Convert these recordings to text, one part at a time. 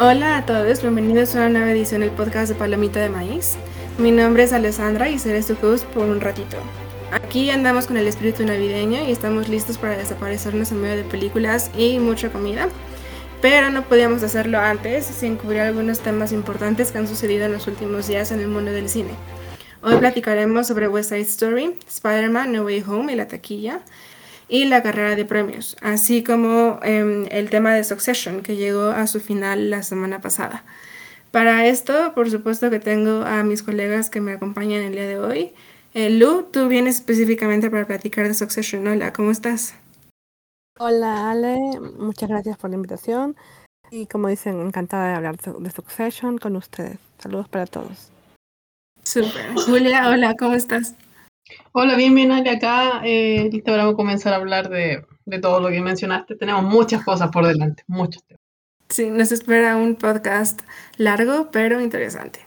Hola a todos, bienvenidos a una nueva edición del podcast de Palomita de Maíz. Mi nombre es Alessandra y seré su host por un ratito. Aquí andamos con el espíritu navideño y estamos listos para desaparecernos en medio de películas y mucha comida. Pero no podíamos hacerlo antes sin cubrir algunos temas importantes que han sucedido en los últimos días en el mundo del cine. Hoy platicaremos sobre West Side Story, Spider-Man No Way Home y la taquilla, y la carrera de premios, así como em, el tema de Succession, que llegó a su final la semana pasada. Para esto, por supuesto que tengo a mis colegas que me acompañan el día de hoy. Eh, Lu, tú vienes específicamente para platicar de Succession. Hola, ¿cómo estás? Hola Ale, muchas gracias por la invitación y como dicen, encantada de hablar de Succession con ustedes. Saludos para todos. Super. Julia, hola, ¿cómo estás? Hola, bien, bien, Ale, acá, eh, listo para comenzar a hablar de, de, todo lo que mencionaste. Tenemos muchas cosas por delante, muchos temas. Sí, nos espera un podcast largo, pero interesante.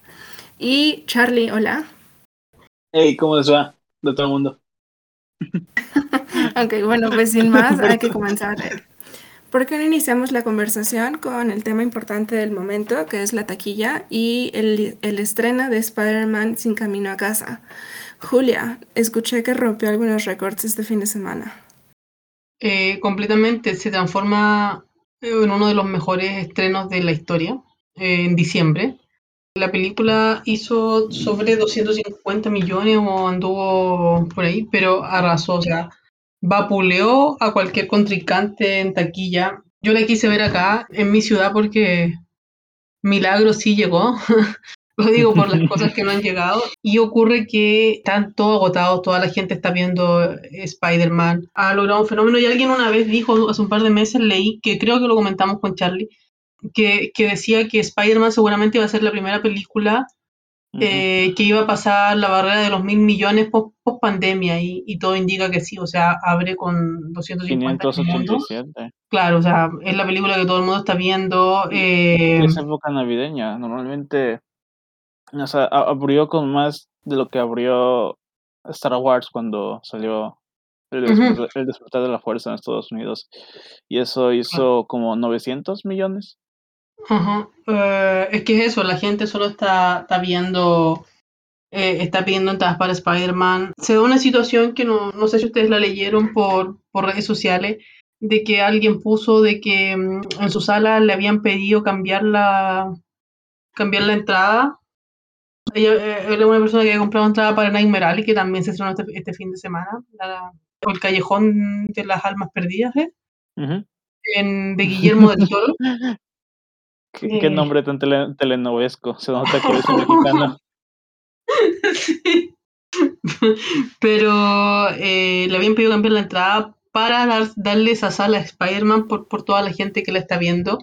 Y Charlie, hola. Hey, ¿cómo les va? De todo el mundo. ok, bueno, pues sin más, hay que comenzar. ¿Por qué no iniciamos la conversación con el tema importante del momento, que es la taquilla y el, el estreno de Spider-Man sin camino a casa? Julia, escuché que rompió algunos récords este fin de semana. Eh, completamente, se transforma en uno de los mejores estrenos de la historia eh, en diciembre. La película hizo sobre 250 millones o anduvo por ahí, pero arrasó, o sea, vapuleó a cualquier contrincante en taquilla. Yo la quise ver acá, en mi ciudad, porque Milagro sí llegó. Lo digo por las cosas que no han llegado. Y ocurre que están todos agotados, toda la gente está viendo Spider-Man. Ha logrado un fenómeno y alguien una vez dijo, hace un par de meses leí, que creo que lo comentamos con Charlie, que, que decía que Spider-Man seguramente iba a ser la primera película eh, que iba a pasar la barrera de los mil millones post, pandemia y, y, todo indica que sí, o sea, abre con 250 587. Claro, o sea, es la película que todo el mundo está viendo. Eh, es época navideña, normalmente o sea, abrió con más de lo que abrió Star Wars cuando salió el, despertar, de la fuerza en Estados Unidos. Y eso hizo como 900 millones. Uh es que es eso, la gente solo está, está viendo, eh, está pidiendo entradas para Spider-Man. Se da una situación que no, no sé si ustedes la leyeron por, por redes sociales, de que alguien puso de que mm, en su sala le habían pedido cambiar la, cambiar la entrada eh, él es una persona que ha comprado entrada para Nightmare Alley, que también se estrenó este, este fin de semana. el Callejón de las Almas Perdidas, ¿eh? en, de Guillermo del Toro. ¿Qué, qué eh. nombre tan tele, telenovesco. Se nota que es mexicano. sí. Pero eh, le habían pedido cambiar la entrada para dar, darle esa sala a Spider-Man por, por toda la gente que la está viendo.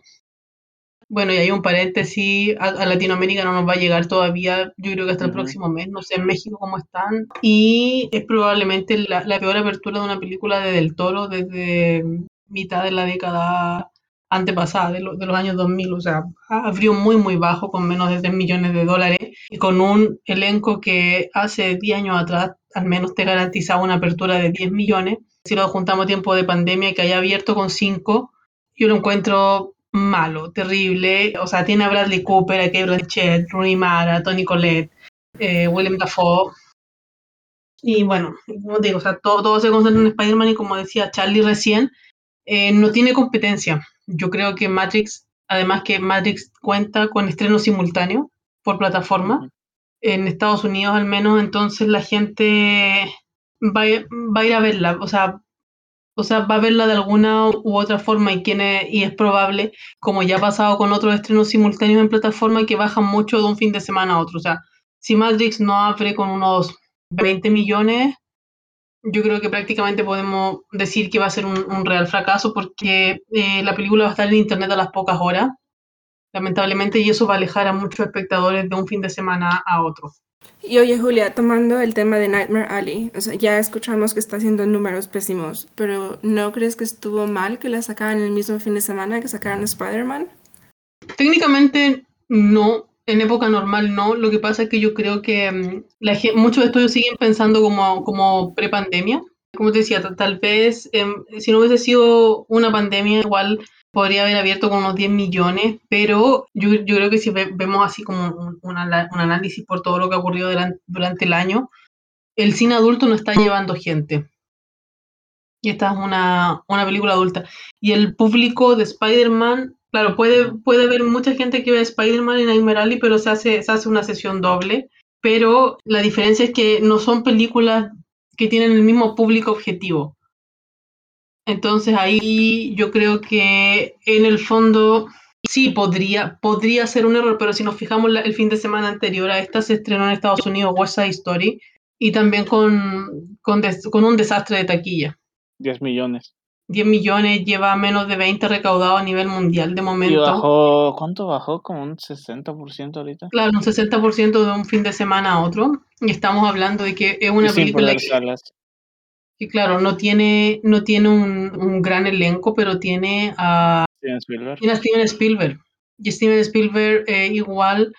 Bueno, y hay un paréntesis, a, Latinoamérica no nos va a llegar todavía, yo creo que hasta el próximo mes, no sé en México cómo están, y es probablemente la, peor apertura de una película de Del Toro desde mitad de la década antepasada, de, de los años 2000, o sea, abrió muy, muy bajo, con menos de 3 millones de dólares, y con un elenco que hace 10 años atrás al menos te garantizaba una apertura de 10 millones, si lo juntamos tiempo de pandemia que haya abierto con 5, yo lo encuentro malo, terrible. O sea, tiene a Bradley Cooper, a Kate Blanchett, Rooney Mara, Tony Collette, eh, William Dafoe. Y bueno, como digo, o sea, todo, todo se concentra en Spider-Man y como decía Charlie recién, eh, no tiene competencia. Yo creo que Matrix, además que Matrix cuenta con estreno simultáneo por plataforma, en Estados Unidos al menos, entonces la gente va, va a ir a verla. O sea, o sea, va a verla de alguna u otra forma y, tiene, y es probable, como ya ha pasado con otros estrenos simultáneos en plataforma, que bajan mucho de un fin de semana a otro. O sea, si Matrix no abre con unos 20 millones, yo creo que prácticamente podemos decir que va a ser un, real fracaso porque eh, la película va a estar en internet a las pocas horas, lamentablemente, y eso va a alejar a muchos espectadores de un fin de semana a otro. Y oye, Julia, tomando el tema de Nightmare Alley, o sea, ya escuchamos que está haciendo números pésimos, pero ¿no crees que estuvo mal que la sacaran el mismo fin de semana que sacaran Spider-Man? Técnicamente no, en época normal no. Lo que pasa es que yo creo que um, la estudios siguen pensando como, como pre-pandemia. Como te decía, tal vez em, si no hubiese sido una pandemia, igual podría haber abierto con unos 10 millones, pero yo, yo creo que si vemos así como un, un, análisis por todo lo que ha ocurrido durante, durante el año, el cine adulto no está llevando gente. Y esta es una, una película adulta. Y el público de Spider-Man, claro, puede, puede haber mucha gente que ve Spider-Man en Nightmare Alley, pero se hace, se hace una sesión doble. Pero la diferencia es que no son películas que tienen el mismo público objetivo. Entonces ahí yo creo que en el fondo sí podría, podría ser un error, pero si nos fijamos el fin de semana anterior a esta se estrenó en Estados Unidos West Side Story y también con, con, con un desastre de taquilla. 10 millones. 10 millones, lleva menos de 20 recaudados a nivel mundial de momento. ¿Y bajó, cuánto bajó? Como un 60% ahorita. Claro, un 60% de un fin de semana a otro. Y estamos hablando de que es una película que, claro, no tiene, no tiene un, un, gran elenco, pero tiene a Steven Spielberg. Tiene a Steven Spielberg. Y Steven Spielberg eh, igual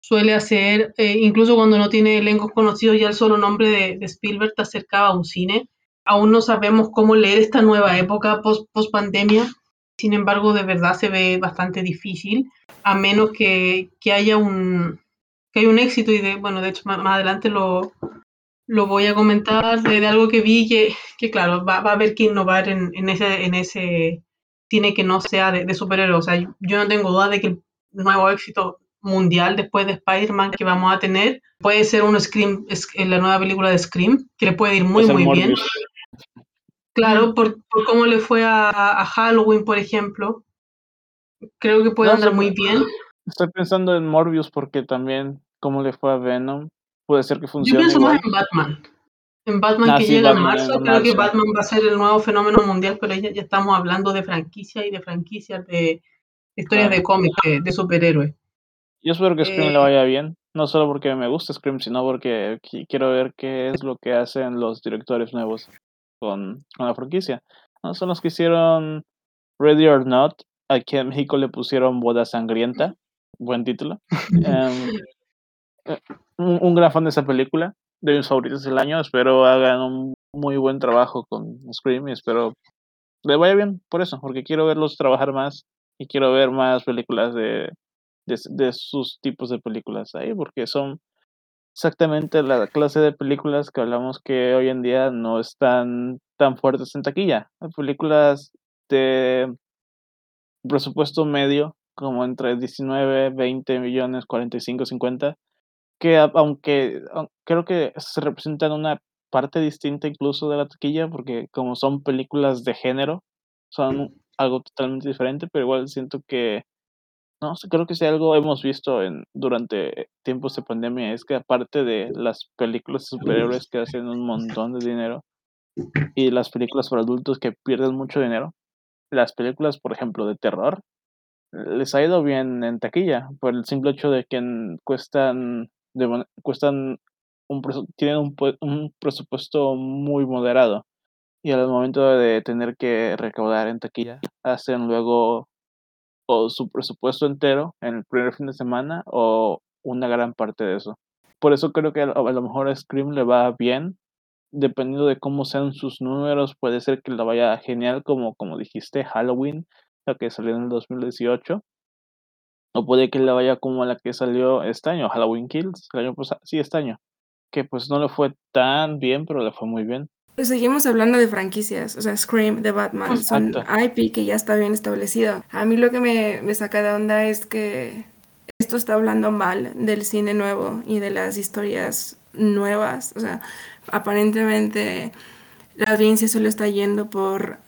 suele hacer, eh, incluso cuando no tiene elencos conocidos, ya el solo nombre de, de Spielberg te acercaba a un cine aún no sabemos cómo leer esta nueva época post, post pandemia. Sin embargo, de verdad se ve bastante difícil, a menos que, que haya un que haya un éxito y de, bueno, de hecho más, adelante lo, lo voy a comentar de, algo que vi que, que claro, va, va, a haber que innovar en, en, ese, en ese cine que no sea de, de superhéroes. O sea, yo no tengo duda de que el nuevo éxito mundial después de Spider-Man que vamos a tener puede ser un Scream, la nueva película de Scream, que le puede ir muy, muy bien. Claro, por, por, cómo le fue a, a, Halloween, por ejemplo. Creo que puede andar muy bien. Estoy pensando en Morbius porque también cómo le fue a Venom. Puede ser que funcione. Yo pienso más en Batman. En Batman ah, que llega en marzo, creo que Batman va a ser el nuevo fenómeno mundial, pero ya, ya estamos hablando de franquicia y de franquicias de historias de cómics, de, superhéroes. Yo espero que Scream le eh, vaya bien, no solo porque me gusta Scream, sino porque quiero ver qué es lo que hacen los directores nuevos con, la franquicia. ¿no? Son los que hicieron Ready or Not. Aquí en México le pusieron Boda Sangrienta. Buen título. Em, un, gran fan de esa película. De mis favoritos del año. Espero hagan un muy buen trabajo con Scream y espero le vaya bien por eso, porque quiero verlos trabajar más y quiero ver más películas de, de, de sus tipos de películas ahí, porque son exactamente la clase de películas que hablamos que hoy en día no están tan fuertes en taquilla. Películas de presupuesto medio, como entre 19, 20 millones, 45, 50, que aunque creo que se representan una parte distinta incluso de la taquilla, porque como son películas de género, son algo totalmente diferente, pero igual siento que no, creo que si algo hemos visto en, durante tiempos de pandemia es que aparte de las películas superhéroes que hacen un montón de dinero y las películas para adultos que pierden mucho dinero, las películas, por ejemplo, de terror, les ha ido bien en taquilla por el simple hecho de que cuestan, de, cuestan un, tienen un, un presupuesto muy moderado y al momento de tener que recaudar en taquilla hacen luego o su presupuesto entero en el primer fin de semana o una gran parte de eso. Por eso creo que a lo mejor a Scream le va bien, dependiendo de cómo sean sus números, puede ser que le vaya genial como, como dijiste, Halloween, la que salió en el 2018. O puede que le vaya como la que salió este año, Halloween Kills, el año pasado, sí, este año. Que pues no le fue tan bien, pero le fue muy bien. Pues seguimos hablando de franquicias, o sea, Scream de Batman, son IP que ya está bien establecido. A mí lo que me, me saca de onda es que esto está hablando mal del cine nuevo y de las historias nuevas. O sea, aparentemente la audiencia solo está yendo por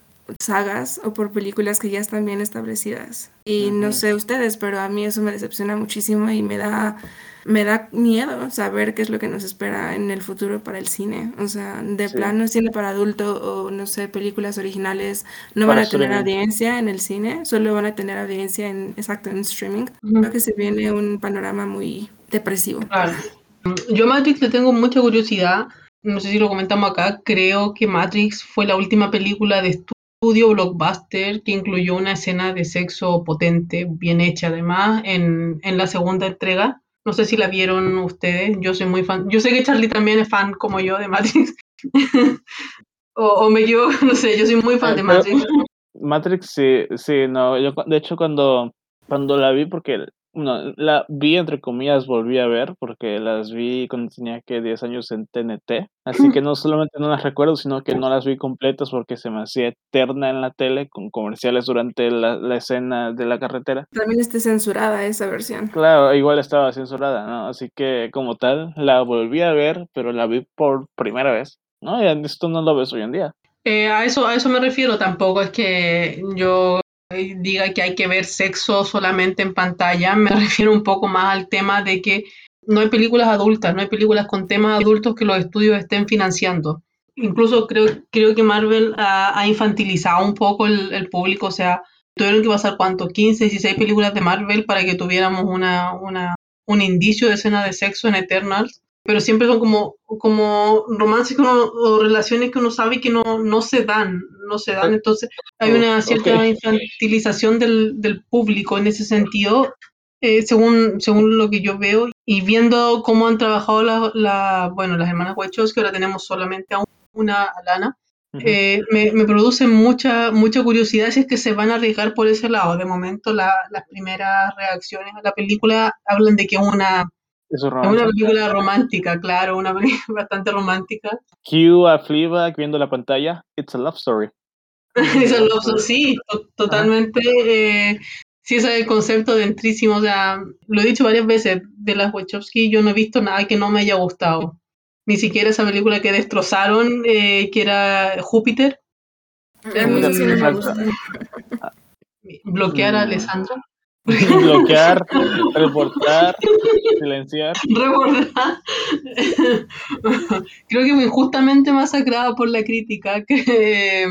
sagas o por películas que ya están bien establecidas. Y no sé ustedes, pero a mí eso me decepciona muchísimo y me da me da miedo saber qué es lo que nos espera en el futuro para el cine. O sea, de plano cine para adulto o no sé, películas originales no van a tener audiencia en el cine, solo van a tener audiencia en exacto en streaming. Creo que se viene un panorama muy depresivo. Claro. Yo Matrix le tengo mucha curiosidad. No sé si lo comentamos acá. Creo que Matrix fue la última película de estudio blockbuster que incluyó una escena de sexo potente, bien hecha además, en, en la segunda entrega. No sé si la vieron ustedes. Yo soy muy fan. Yo sé que Charlie también es fan como yo de Matrix. o, o, me yo, no sé, yo soy muy fan de Matrix. Matrix, sí, sí, no, yo de hecho cuando, cuando la vi, porque no, la vi entre comillas, volví a ver, porque las vi cuando tenía que 10 años en TNT, así que no solamente no las recuerdo, sino que no las vi completas porque se me hacía eterna en la tele con comerciales durante la, la escena de la carretera. También está censurada esa versión. Claro, igual estaba censurada, ¿no? Así que como tal, la volví a ver, pero la vi por primera vez, ¿no? Y esto no lo ves hoy en día. Eh, a, eso, a eso me refiero, tampoco es que yo diga que hay que ver sexo solamente en pantalla, me refiero un poco más al tema de que no hay películas adultas, no hay películas con temas adultos que los estudios estén financiando. Incluso creo, creo que Marvel ha, infantilizado un poco el, el, público, o sea, tuvieron que pasar cuánto, 15, 16 películas de Marvel para que tuviéramos una, una, un indicio de escena de sexo en Eternals pero siempre son como, como romances o relaciones que uno sabe que no, no se dan, no se dan. Entonces hay una cierta infantilización del, del, público en ese sentido, eh, según, según lo que yo veo, y viendo cómo han trabajado la, la bueno, las hermanas Huechos, que ahora tenemos solamente a una Alana, eh, me, me, produce mucha, mucha curiosidad si es que se van a arriesgar por ese lado. De momento la, las primeras reacciones a la película hablan de que una es una película romántica, claro, una película bastante romántica. Q a Fleabag viendo la pantalla, it's a love story. it's a love story, sí, to totalmente. Eh, sí, ese es el concepto dentrísimo. O sea, lo he dicho varias veces de las Wachowski, yo no he visto nada que no me haya gustado. Ni siquiera esa película que destrozaron, eh, que era Júpiter. A mí sí me gusta. Bloquear a Alessandra. bloquear, reportar, silenciar. Reportar. Creo que fue injustamente masacrada por la crítica. Que,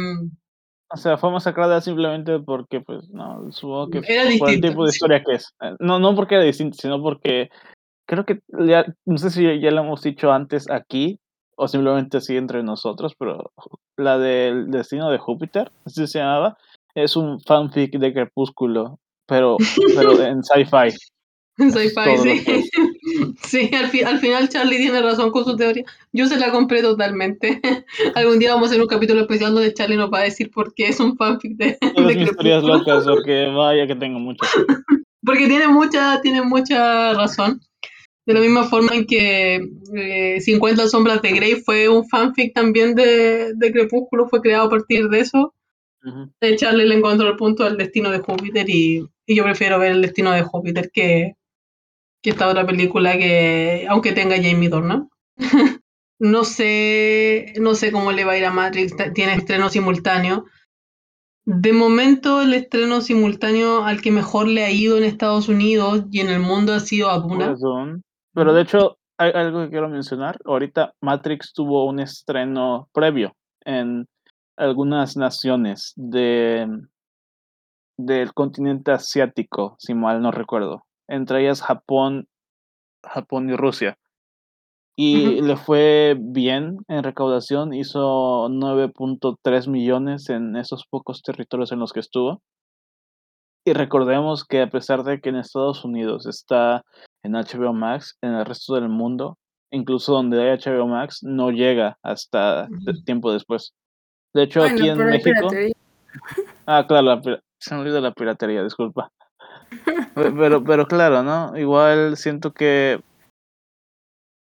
o sea, fue masacrada simplemente porque, pues, no, supongo que era por el tipo de historia que es. No, no porque era distinto, sino porque creo que ya, no sé si ya lo hemos dicho antes aquí o simplemente así entre nosotros, pero la del destino de Júpiter, así se llamaba, es un fanfic de Crepúsculo pero, pero en sci-fi. En sci-fi, sí. Sí, al, fi al, final Charlie tiene razón con su teoría. Yo se la compré totalmente. Algún día vamos a hacer un capítulo especial donde Charlie nos va a decir por qué es un fanfic de. Mis historias locas, porque vaya que tengo mucho. Porque tiene mucha, tiene mucha razón. De la misma forma en que eh, 50 Sombras de Grey fue un fanfic también de, de Crepúsculo, fue creado a partir de eso. Uh -huh. Charlie le encontró el punto del destino de Júpiter y y yo prefiero ver el destino de Júpiter que, que esta otra película que, aunque tenga Jamie Dornan. no sé, no sé cómo le va a ir a Matrix, tiene estreno simultáneo. De momento el estreno simultáneo al que mejor le ha ido en Estados Unidos y en el mundo ha sido a Duna. Pero de hecho, hay algo que quiero mencionar. Ahorita Matrix tuvo un estreno previo en algunas naciones de del continente asiático, si mal no recuerdo. Entre ellas Japón, Japón y Rusia. Y uh -huh. le fue bien en recaudación, hizo 9.3 millones en esos pocos territorios en los que estuvo. Y recordemos que a pesar de que en Estados Unidos está en HBO Max, en el resto del mundo, incluso donde hay HBO Max, no llega hasta uh -huh. tiempo después. De hecho, bueno, aquí en México... Ah, claro, la, se me olvidó la piratería, disculpa. Pero, pero claro, ¿no? Igual siento que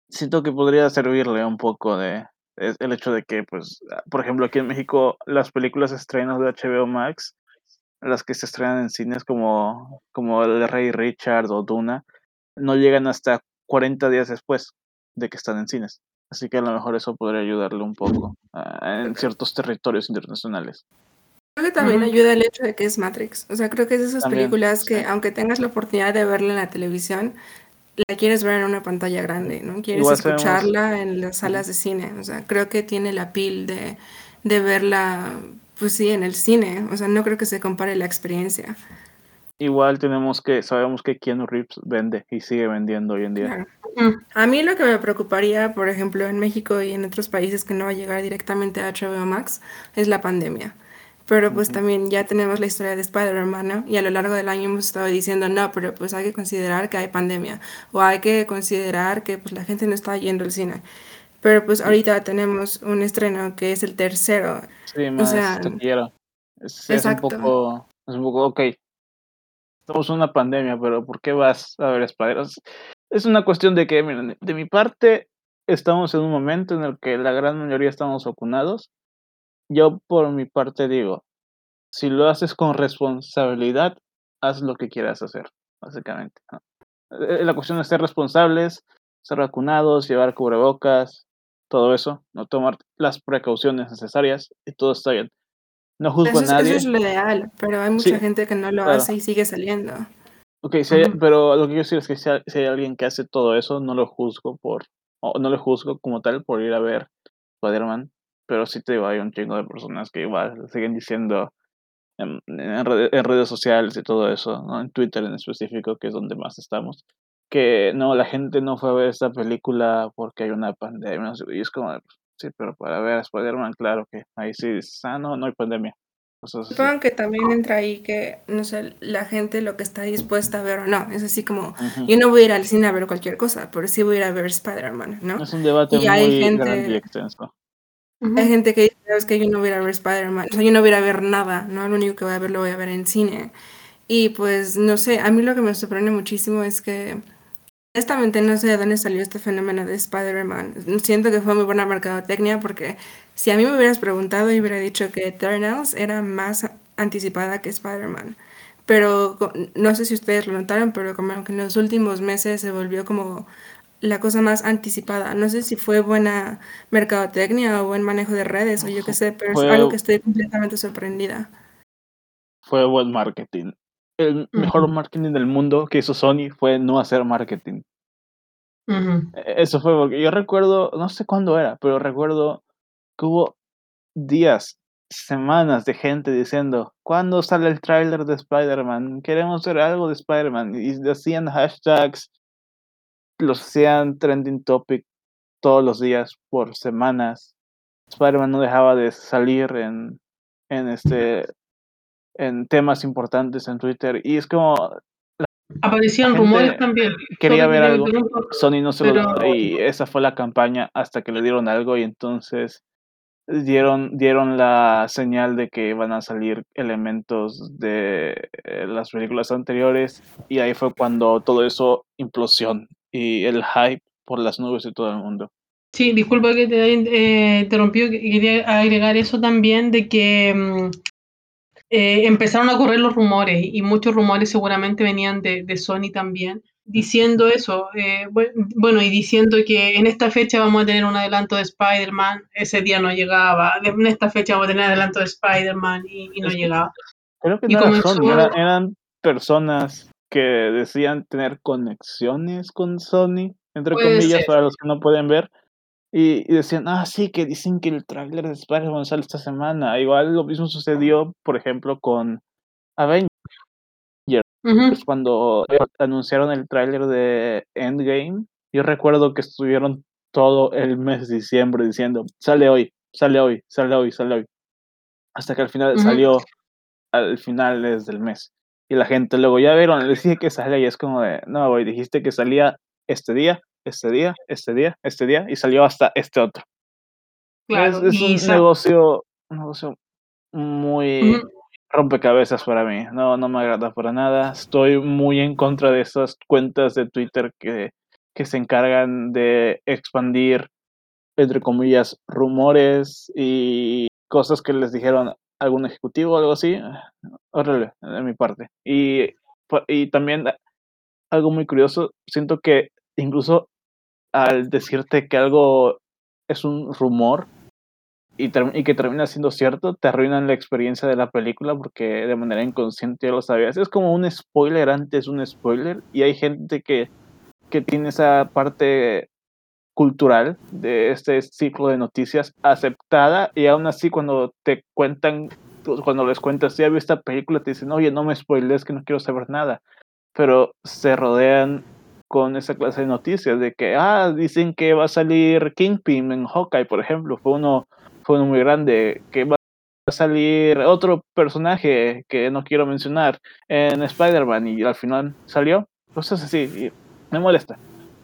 siento que podría servirle un poco de el hecho de que, pues, por ejemplo, aquí en México las películas estrenos de HBO Max, las que se estrenan en cines como, como El Rey Richard o Duna, no llegan hasta 40 días después de que están en cines. Así que a lo mejor eso podría ayudarle un poco uh, en ciertos territorios internacionales. Creo que también uh -huh. ayuda el hecho de que es Matrix. O sea, creo que es de esas también, películas que, sí. aunque tengas la oportunidad de verla en la televisión, la quieres ver en una pantalla grande, ¿no? Quieres Igual escucharla sabemos. en las salas de cine. O sea, creo que tiene la pil de, de verla, pues sí, en el cine. O sea, no creo que se compare la experiencia. Igual tenemos que, sabemos que Keanu Reeves vende y sigue vendiendo hoy en día. A mí lo que me preocuparía, por ejemplo, en México y en otros países que no va a llegar directamente a HBO Max, es la pandemia pero pues uh -huh. también ya tenemos la historia de Spider-Man, ¿no? Y a lo largo del año hemos estado diciendo, no, pero pues hay que considerar que hay pandemia, o hay que considerar que pues la gente no está yendo al cine. Pero pues ahorita tenemos un estreno que es el tercero. Sí, más o sea, taquillero. Es, es un poco, es un poco, ok, estamos en una pandemia, pero ¿por qué vas a ver Spider-Man? Es una cuestión de que, miren, de mi parte, estamos en un momento en el que la gran mayoría estamos vacunados. Yo, por mi parte, digo, si lo haces con responsabilidad, haz lo que quieras hacer, básicamente. Eh, la cuestión es ser responsables, ser vacunados, llevar cubrebocas, todo eso, no tomar las precauciones necesarias y todo está bien. No juzgo a nadie. Eso es lo ideal, pero hay mucha gente que no lo hace y sigue saliendo. Ok, pero lo que quiero decir es que si hay, alguien que hace todo eso, no lo juzgo por, o no lo juzgo como tal por ir a ver Spider-Man, pero sí te digo, hay un chingo de personas que igual siguen diciendo en, redes sociales y todo eso, ¿no? en Twitter en específico, que es donde más estamos, que no, la gente no fue a ver esta película porque hay una pandemia, y es como, sí, pero para ver a Spider-Man, claro que ahí sí, ah, no, no hay pandemia. Supongo que también entra ahí que, no sé, la gente lo que está dispuesta a ver o no. Es así como, yo no voy a ir al cine a ver cualquier cosa, pero sí voy a ir a ver Spider-Man, ¿no? Es un debate muy hay gente, y extenso. Hay gente que dice, es que yo no voy a ir a ver Spider-Man, o sea, yo no voy a ir a ver nada, ¿no? Lo único que voy a ver lo voy a ver en cine. Y pues, no sé, a mí lo que me sorprende muchísimo es que Honestamente no sé de dónde salió este fenómeno de Spider-Man. Siento que fue muy buena mercadotecnia porque si a mí me hubieras preguntado y hubiera dicho que Eternals era más anticipada que Spider-Man. Pero no sé si ustedes lo notaron, pero como que en los últimos meses se volvió como la cosa más anticipada. No sé si fue buena mercadotecnia o buen manejo de redes o yo qué sé, pero es algo que estoy completamente sorprendida. Fue buen marketing el mejor marketing del mundo que hizo Sony fue no hacer marketing. E-, eso fue porque yo recuerdo, no sé cuándo era, pero recuerdo que hubo días, semanas de gente diciendo, ¿cuándo sale el tráiler de Spider-Man? Queremos ver algo de Spider-Man. Y hacían hashtags, los hacían trending topic todos los días por semanas. Spider-Man no dejaba de salir en, en este en temas importantes en Twitter y es como aparecían rumores también quería ver algo. Sony no se lo y esa fue la campaña hasta que le dieron algo y entonces dieron dieron la señal de que iban a salir elementos de eh, las películas anteriores y ahí fue cuando todo eso implosión y el hype por las nubes de todo el mundo. Sí, disculpa que te haya eh, interrumpido, quería agregar eso también de que mm, eh, empezaron a correr los rumores y muchos rumores seguramente venían de, Sony también, diciendo eso, eh, bueno, y diciendo que en esta fecha vamos a tener un adelanto de Spider-Man, ese día no llegaba, en esta fecha vamos a tener adelanto de Spider-Man y, no llegaba. Creo que no Sony, eran personas que decían tener conexiones con Sony, entre comillas, para los que no pueden ver, y, decían, ah, sí, que dicen que el tráiler de Spider-Man sale esta semana. Igual lo mismo sucedió, por ejemplo, con Avengers. Cuando anunciaron el tráiler de Endgame, yo recuerdo que estuvieron todo el mes de diciembre diciendo, sale hoy, sale hoy, sale hoy, sale hoy. Hasta que al final salió al final del mes. Y la gente luego ya vieron, les dije que sale y es como de, no, güey, dijiste que salía este día, este día, este día, este día, y salió hasta este otro. Claro, es, un negocio, un negocio muy rompecabezas para mí. No, no me agrada para nada. Estoy muy en contra de esas cuentas de Twitter que, que se encargan de expandir, entre comillas, rumores y cosas que les dijeron algún ejecutivo o algo así. Horrible, de mi parte. Y, y también algo muy curioso, siento que incluso al decirte que algo es un rumor y, que termina siendo cierto, te arruinan la experiencia de la película porque de manera inconsciente ya lo sabías. Es como un spoiler antes un spoiler y hay gente que, que tiene esa parte cultural de este ciclo de noticias aceptada y aún así cuando te cuentan, cuando les cuentas, ya vi esta película, te dicen, oye, no me spoiles, que no quiero saber nada. Pero se rodean con esa clase de noticias de que, ah, dicen que va a salir Kingpin en Hawkeye, por ejemplo, fue uno, fue uno muy grande, que va a salir otro personaje que no quiero mencionar en Spider-Man y al final salió, cosas así, me molesta.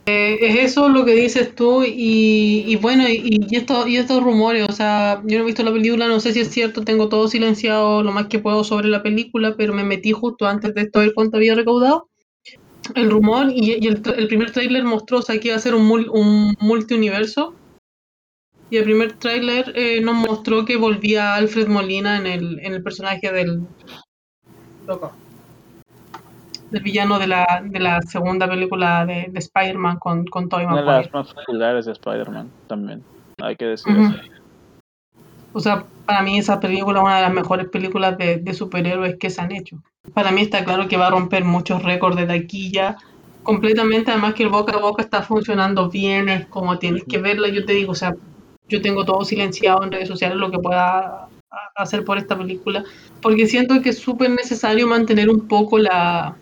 Eh, es eso lo que dices tú y, bueno, y, y, esto, y estos rumores, o sea, yo no he visto la película, no sé si es cierto, tengo todo silenciado lo más que puedo sobre la película, pero me metí justo antes de esto a ver cuánto había recaudado. El rumor y, y el, el, primer tráiler mostró o sea, que iba a ser un, mul, un multiuniverso y el primer tráiler eh, nos mostró que volvía Alfred Molina en el, en el personaje del loco del villano de la, de la segunda película de, de Spider-Man con, con Tobey Una de las más populares de Spider-Man también, hay que decir eso. O sea, para mí esa película es una de las mejores películas de, de superhéroes que se han hecho. Para mí está claro que va a romper muchos récords de taquilla completamente, además que el boca a boca está funcionando bien, es como tienes que verla, yo te digo, o sea, yo tengo todo silenciado en redes sociales lo que pueda hacer por esta película, porque siento que es súper necesario mantener un poco la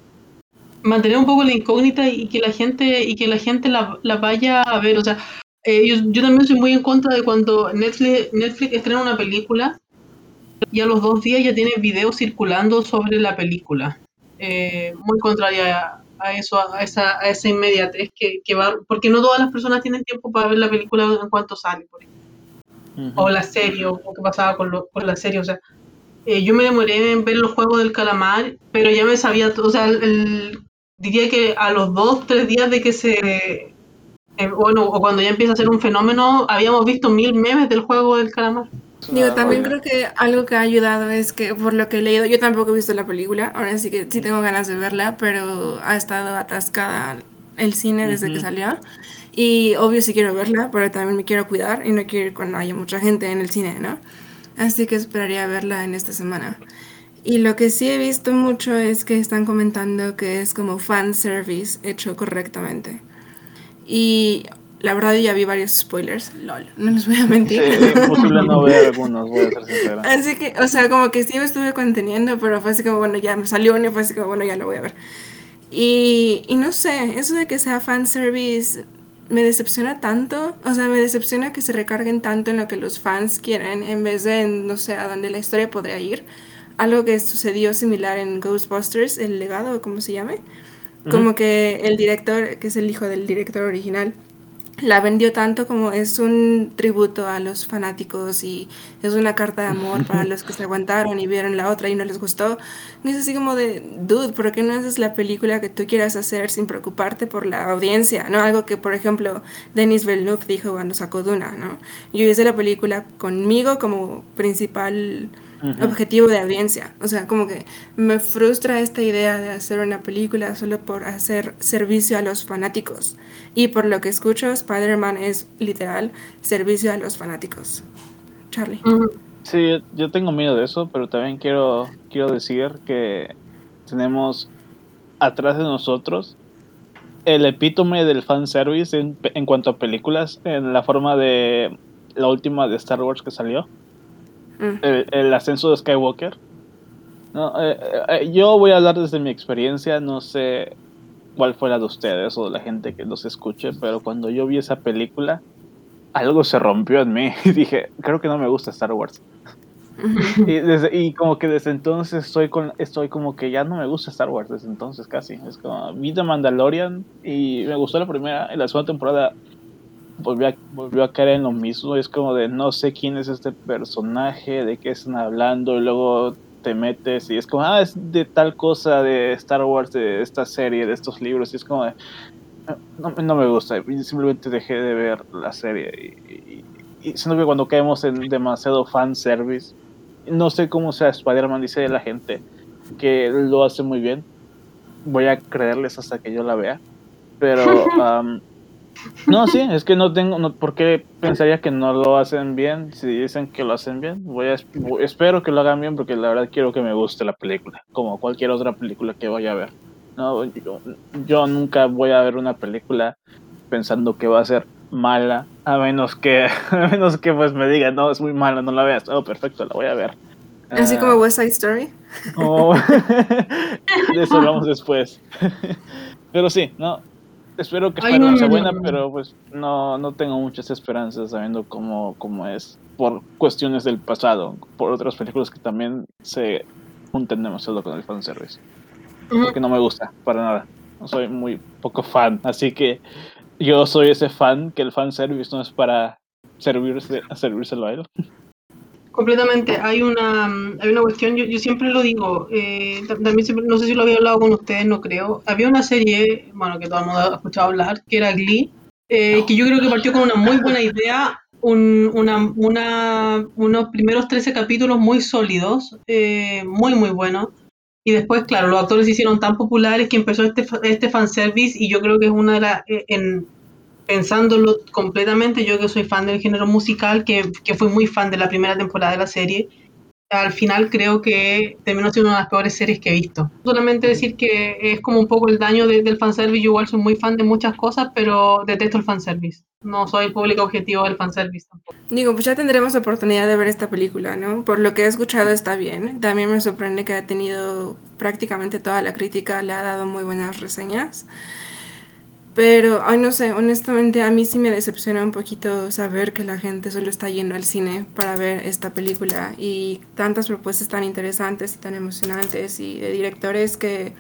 mantener un poco la incógnita y que la gente y que la gente la, la vaya a ver, o sea, eh, yo, yo también soy muy en contra de cuando Netflix, Netflix estrena una película y a los dos días ya tiene videos circulando sobre la película. Eh, muy contraria a, eso, a esa, a esa inmediatez que, que va, porque no todas las personas tienen tiempo para ver la película en cuanto sale, por ejemplo o la serie, o qué pasaba con, lo- con la serie, o sea, eh, yo me demoré en ver los juegos del calamar, pero ya me sabía, o sea, el- el- diría que a los dos, tres días de que se, eh, bueno, o cuando ya empieza a ser un fenómeno, habíamos visto mil memes del juego del calamar. Digo, también creo que algo que ha ayudado es que, por lo que he leído, yo tampoco he visto la película, ahora sí que sí tengo ganas de verla, pero ha estado atascada el cine desde que Ujú. salió. Y obvio sí quiero verla, pero también me quiero cuidar y no quiero ir cuando haya mucha gente en el cine, ¿no? Así que esperaría verla en esta semana. Y lo que sí he visto mucho es que están comentando que es como fan service hecho correctamente. Y la verdad yo ya vi varios spoilers, lol, no les voy a Sí, mentir. es imposible no ver algunos, voy a ser sincera. Así que, o sea, como que sí me estuve conteniendo, pero fue así como, bueno, ya me salió uno y fue así como, bueno, ya lo voy a ver. Y, y no sé, eso de que sea fanservice me decepciona tanto, o sea, me decepciona que se recarguen tanto en lo que los fans quieren en vez de en, no sé, a dónde la historia podría ir. Algo que sucedió similar en Ghostbusters, el legado, como se llame. Como que el director, que es el hijo del director original, la vendió tanto como es un tributo a los fanáticos y es una carta de amor para los que se aguantaron y vieron la otra y no les gustó. Y es así como de, dude, ¿por qué no haces la película que tú quieras hacer sin preocuparte por la audiencia? ¿No? Algo que, por ejemplo, Denis Villeneuve dijo cuando sacó Duna, ¿no? Yo hice la película conmigo como principal Objetivo de audiencia. O sea, como que me frustra esta idea de hacer una película solo por hacer servicio a los fanáticos. Y por lo que escucho, Spider-Man es literal servicio a los fanáticos. Charlie. Sí, yo tengo miedo de eso, pero también quiero, quiero decir que tenemos atrás de nosotros el epítome del fanservice en, en cuanto a películas, en la forma de la última de Star Wars que salió, Mm. el, el ascenso de Skywalker. No, eh, eh, yo voy a hablar desde mi experiencia, no sé cuál fue la de ustedes o de la gente que nos escuche, pero cuando yo vi esa película, algo se rompió en mí y dije, creo que no me gusta Star Wars. Y, desde, y como que desde entonces estoy con estoy como que ya no me gusta Star Wars desde entonces casi es como vi The Mandalorian y me gustó la primera y la segunda temporada volvió a, volvió a caer en lo mismo es como de no sé quién es este personaje de qué están hablando y luego te metes y es como ah es de tal cosa de Star Wars de esta serie de estos libros y es como de no, no me gusta simplemente dejé de ver la serie y, y, y siento que cuando caemos en demasiado fan service no sé cómo sea Spider-Man, dice la gente que lo hace muy bien. Voy a creerles hasta que yo la vea. Pero, um, no, sí, es que no tengo, no, ¿por qué pensaría que no lo hacen bien? Si dicen que lo hacen bien, voy a, espero que lo hagan bien porque la verdad quiero que me guste la película, como cualquier otra película que vaya a ver. No, yo, yo nunca voy a ver una película pensando que va a ser mala, a menos que, a menos que pues me digan, no, es muy mala, no la veas. Oh, perfecto, la voy a ver. Así Ah, como West Side Story. oh, de eso hablamos después. pero sí, no, espero que Hay Spider-Man sea un- buena, pero pues no, no tengo muchas esperanzas sabiendo cómo, cómo es, por cuestiones del pasado, por otras películas que también se juntan demasiado con el fanservice, Ujú. porque no me gusta para nada. No soy muy poco fan, así que yo soy ese fan, que el fanservice no es para servirse, servírselo a él. Completamente. Hay una, hay una cuestión, yo, yo siempre lo digo, eh, también siempre, no sé si lo había hablado con ustedes, no creo. Había una serie, bueno, que todo el mundo ha escuchado hablar, que era Glee, eh, que yo creo que partió con una muy buena idea, un, una, una, unos primeros 13 capítulos muy sólidos, eh, muy, muy buenos. Y después, claro, los actores se hicieron tan populares que empezó este, este fanservice y yo creo que es una de las, en, pensándolo completamente, yo que soy fan del género musical, que, que fui muy fan de la primera temporada de la serie, al final creo que terminó siendo una de las peores series que he visto. Solamente decir que es como un poco el daño del fanservice, yo igual soy muy fan de muchas cosas, pero detesto el fanservice. No soy el público objetivo del fanservice tampoco. Digo, pues ya tendremos oportunidad de ver esta película, ¿no? Por lo que he escuchado está bien. También me sorprende que ha tenido prácticamente toda la crítica, le ha dado muy buenas reseñas. Pero, ay, no sé, honestamente a mí sí me decepciona un poquito saber que la gente solo está yendo al cine para ver esta película y tantas propuestas tan interesantes y tan emocionantes y de directores que,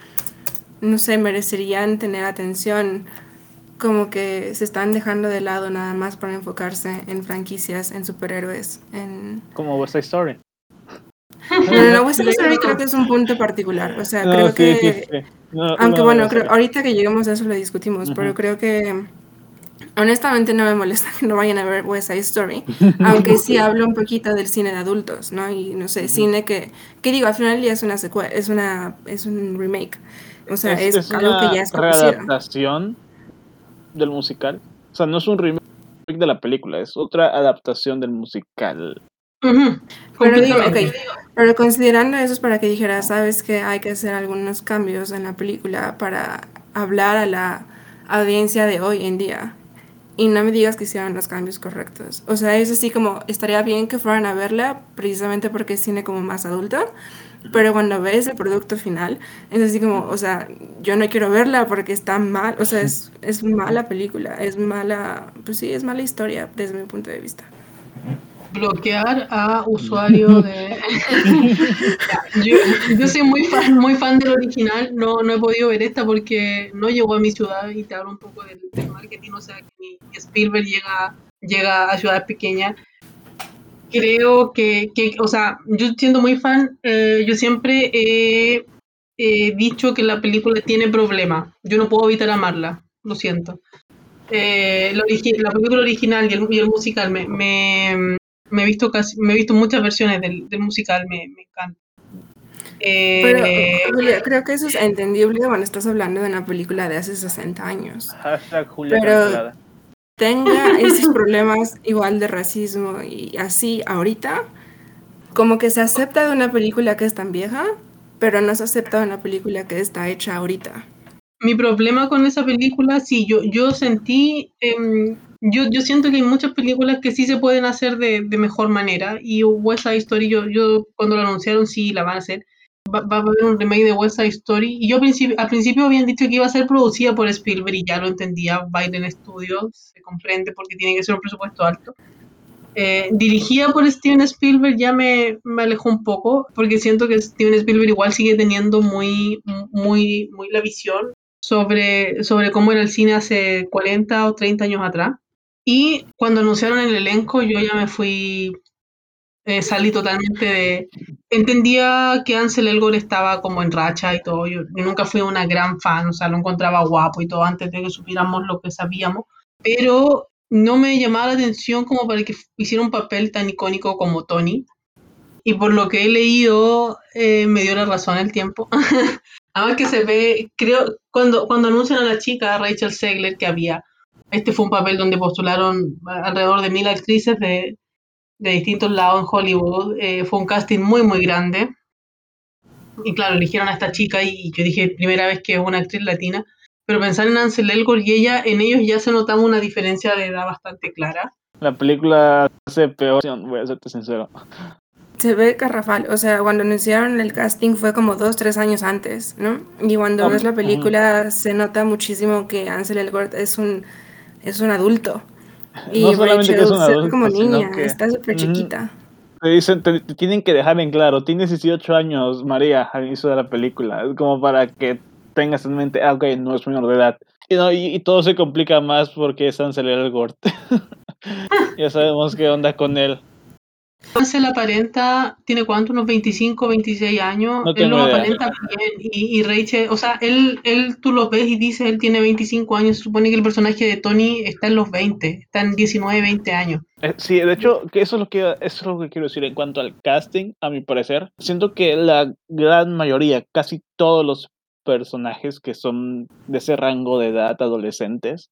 no sé, merecerían tener atención, como que se están dejando de lado nada más para enfocarse en franquicias, en superhéroes, en... Como West Side Story. No, no, West Side Story creo que es un punto particular, o sea, no, creo sí, que... Sí, sí. No, Aunque bueno, creo, ahorita que lleguemos a eso lo discutimos, uh -huh. pero creo que honestamente no me molesta que no vayan a ver West Side Story, aunque sí hablo un poquito del cine de adultos, ¿no? Y no sé, cine que, que digo, al final ya es una secuela, es una, es un remake, o sea, es, es, es algo que ya es adaptación del musical, o sea, no es un remake de la película, es otra adaptación del musical. Uh -huh. Pero digo, okay, pero considerando eso es para que dijera, sabes que hay que hacer algunos cambios en la película para hablar a la audiencia de hoy en día. Y no me digas que hicieron los cambios correctos. O sea, es así como, estaría bien que fueran a verla, precisamente porque es cine como más adulto, pero cuando ves el producto final, es así como, o sea, yo no quiero verla porque está mal, o sea, es, es mala película, es mala, pues sí, es mala historia desde mi punto de vista bloquear a usuario de yo, yo, soy muy fan muy fan del original no, no he podido ver esta porque no llegó a mi ciudad y te hablo un poco del, del marketing o sea que ni Spielberg llega llega a ciudades pequeñas. Creo que, que o sea yo siendo muy fan eh, yo siempre he, he, dicho que la película tiene problemas. Yo no puedo evitar amarla lo siento. Eh, la, la, película original y el, y el musical me, me, me he visto casi, me he visto muchas versiones del, del musical, me, me encanta. Eh, Pero, Julia, creo que eso es entendible cuando estás hablando de una película de hace 60 años. Julia Pero cancelada. tenga esos problemas igual de racismo y así ahorita, como que se acepta de una película que es tan vieja, pero no se acepta de una película que está hecha ahorita. Mi problema con esa película, sí, yo, yo sentí eh, yo, yo siento que hay muchas películas que sí se pueden hacer de, de mejor manera y West Side Story, yo, yo cuando lo anunciaron sí la van a hacer. Va, va, a haber un remake de West Side Story y yo al principio, habían dicho que iba a ser producida por Spielberg y ya lo entendía, Biden Studios, se comprende porque tiene que ser un presupuesto alto. Eh, dirigida por Steven Spielberg ya me, me alejó un poco porque siento que Steven Spielberg igual sigue teniendo muy, muy, muy la visión sobre, sobre cómo era el cine hace 40 o 30 años atrás. Y cuando anunciaron el elenco, yo ya me fui, eh, salí totalmente de... Entendía que Ansel Elgort estaba como en racha y todo. Yo, yo, nunca fui una gran fan, o sea, lo encontraba guapo y todo antes de que supiéramos lo que sabíamos. Pero no me llamaba la atención como para que hiciera un papel tan icónico como Tony. Y por lo que he leído, eh, me dio la razón el tiempo. Además que se ve, creo, cuando, cuando anuncian a la chica, Rachel Segler, que había este fue un papel donde postularon alrededor de mil actrices de, de distintos lados en Hollywood. Eh, fue un casting muy, muy grande. Y claro, eligieron a esta chica y yo dije, primera vez que es una actriz latina. Pero pensar en Ansel Elgort y ella, en ellos ya se notaba una diferencia de edad bastante clara. La película hace peor, voy a serte sincero. Se ve garrafal, o sea, cuando anunciaron el casting fue como dos, tres años antes, ¿no? Y cuando oh, ves la película uh -huh. se nota muchísimo que Ansel Elgort es un es un adulto. Y no solamente que es un adulto, como niña, que, está súper chiquita. Te dicen, te, te, tienen que dejar en claro, tienes 18 años, María, al inicio de la película. Es como para que tengas en mente, ah, ok, no es menor de edad. Y, no, y, y todo se complica más porque es Ansel Gort. ya sabemos qué onda con él. Ansel aparenta, tiene cuánto, unos 25, 26 años. No él lo aparenta bien. Y, y Rachel, o sea, él, él tú lo ves y dices, él tiene 25 años. Se supone que el personaje de Tony está en los 20, está en 19, 20 años. Eh, Sí, de hecho, que eso es lo que eso es lo que quiero decir en cuanto al casting, a mi parecer. Siento que la gran mayoría, casi todos los personajes que son de ese rango de edad adolescentes,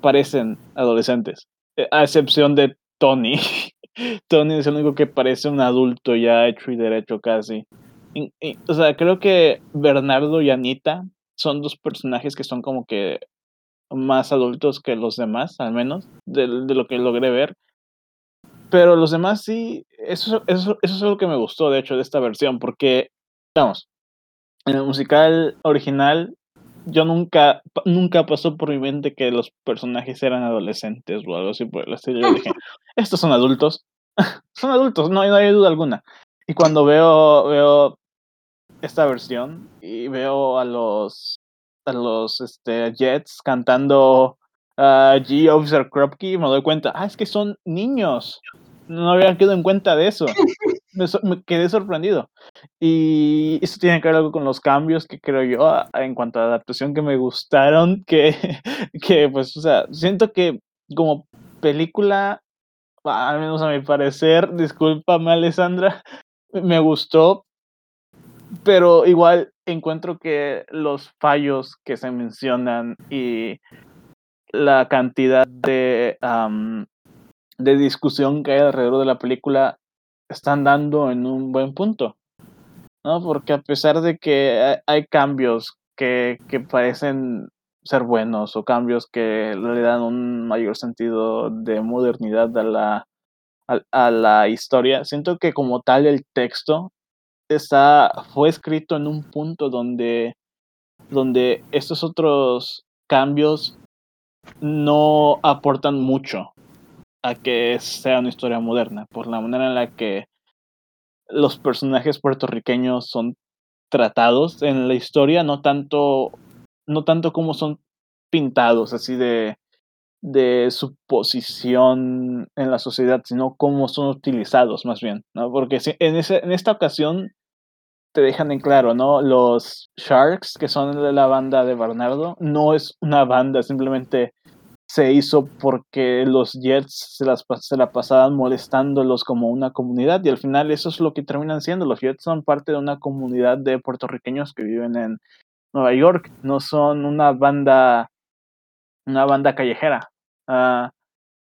parecen adolescentes. eh, A excepción de Tony. Tony es el único que parece un adulto ya hecho y derecho casi. O sea, creo que Bernardo y Anita son dos personajes que son como que más adultos que los demás, al menos, de, de lo que logré ver. Pero los demás sí, eso, eso, eso es algo que me gustó, de hecho, de esta versión, porque, vamos, en el musical original, yo nunca, nunca pasó por mi mente que los personajes eran adolescentes o algo así por el estilo. Yo dije, estos son adultos, son adultos, no, hay- no hay duda alguna. Y cuando veo, veo esta versión y veo a los, a los este, Jets cantando a G Officer Kropke, me doy cuenta, ah, es que son niños. No había quedado en cuenta de eso. Me, quedé sorprendido. Y eso tiene que ver algo con los cambios que creo yo a- a- en cuanto a adaptación que me gustaron, que, que pues, o sea, siento que como película, al menos a mi parecer, discúlpame Alessandra, me gustó, pero igual encuentro que los fallos que se mencionan y la cantidad de, de discusión que hay alrededor de la película están dando en un buen punto, ¿no? Porque a pesar de que hay, cambios que, que parecen ser buenos o cambios que le dan un mayor sentido de modernidad a la, a, a la historia, siento que como tal el texto está, fue escrito en un punto donde, donde estos otros cambios no aportan mucho que sea una historia moderna, por la manera en la que los personajes puertorriqueños son tratados en la historia, no tanto, no tanto como son pintados, así de, de su posición en la sociedad, sino cómo son utilizados más bien, ¿no? Porque en, ese, en esta ocasión te dejan en claro, ¿no? Los Sharks, que son de la banda de Bernardo, no es una banda, simplemente se hizo porque los Jets se, las, se la pasaban molestándolos como una comunidad y al final eso es lo que terminan siendo. Los Jets son parte de una comunidad de puertorriqueños que viven en Nueva York, no son una banda, una banda callejera. Ah,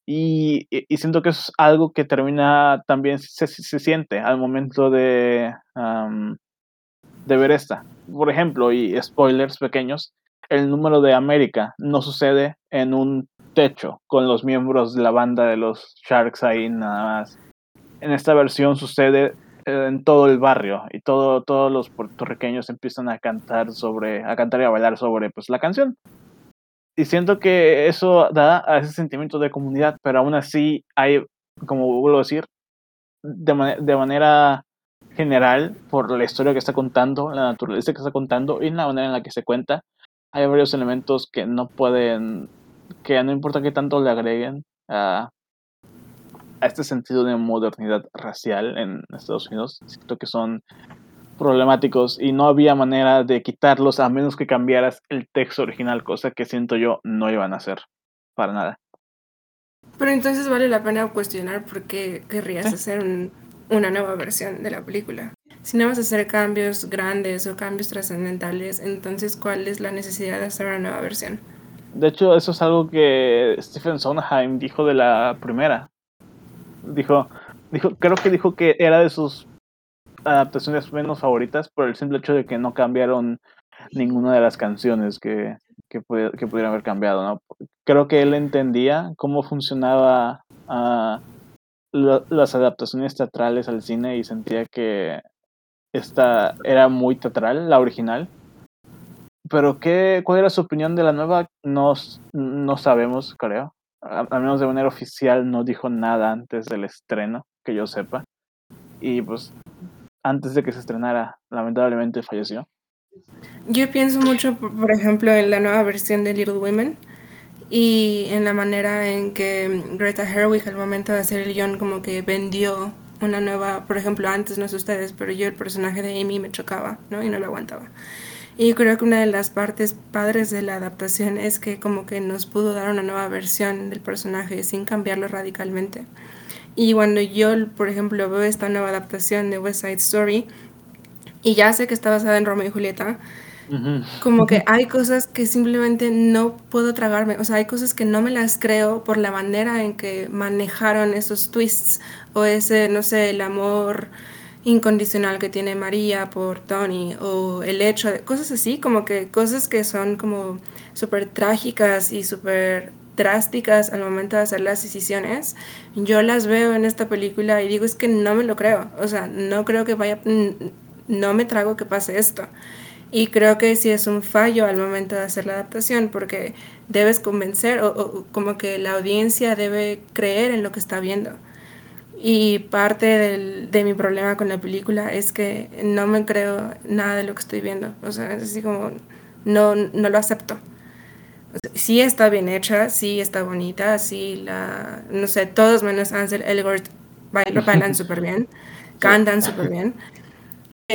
y, y- siento que eso es algo que termina también, se, se- siente al momento de, de ver esta. Por ejemplo, y spoilers pequeños, el número de América no sucede en un techo con los miembros de la banda de los Sharks ahí nada más. En esta versión sucede eh, en todo el barrio y todo, todos los puertorriqueños empiezan a cantar sobre, a cantar y a bailar sobre pues la canción. Y siento que eso da a ese sentimiento de comunidad, pero aún así hay, como vuelvo a decir, de, mane- de manera general, por la historia que está contando, la naturaleza que está contando y la manera en la que se cuenta, hay varios elementos que no pueden, que no importa qué tanto le agreguen a, a este sentido de modernidad racial en Estados Unidos, siento que son problemáticos y no había manera de quitarlos a menos que cambiaras el texto original, cosa que siento yo no iban a hacer para nada. Pero entonces vale la pena cuestionar por qué querrías Sí. hacer un- una nueva versión de la película. Si no vas a hacer cambios grandes o cambios trascendentales, entonces ¿cuál es la necesidad de hacer una nueva versión? De hecho, eso es algo que Stephen Sondheim dijo de la primera. Dijo, dijo, creo que dijo que era de sus adaptaciones menos favoritas por el simple hecho de que no cambiaron ninguna de las canciones que, que, pudi- pudieran haber cambiado, ¿no? Creo que él entendía cómo funcionaba ah, la- las adaptaciones teatrales al cine y sentía que esta era muy teatral, la original. Pero qué, ¿cuál era su opinión de la nueva? No, no sabemos, creo. Al menos de manera oficial no dijo nada antes del estreno, que yo sepa. Y pues antes de que se estrenara, lamentablemente falleció. Yo pienso mucho, por ejemplo, en la nueva versión de Little Women y en la manera en que Greta Herwig al momento de hacer el guion como que vendió una nueva, por ejemplo, antes no sé ustedes, pero yo el personaje de Amy me chocaba, ¿no? Y no lo aguantaba. Y creo que una de las partes padres de la adaptación es que como que nos pudo dar una nueva versión del personaje sin cambiarlo radicalmente. Y cuando yo, por ejemplo, veo esta nueva adaptación de West Side Story, y ya sé que está basada en Romeo y Julieta, como que hay cosas que simplemente no puedo tragarme, o sea, hay cosas que no me las creo por la manera en que manejaron esos twists o ese, no sé, el amor incondicional que tiene María por Tony o el hecho de cosas así, como que cosas que son como súper trágicas y súper drásticas al momento de hacer las decisiones, yo las veo en esta película y digo es que no me lo creo, o sea, no creo que vaya, no me trago que pase esto. Y creo que sí es un fallo al momento de hacer la adaptación porque debes convencer o, como que la audiencia debe creer en lo que está viendo. Y parte del, de mi problema con la película es que no me creo nada de lo que estoy viendo. O sea, es así como, no, no lo acepto. sí está bien hecha, sí está bonita, sí la, no sé, todos menos Ansel Elgort bailan súper bien, cantan súper bien.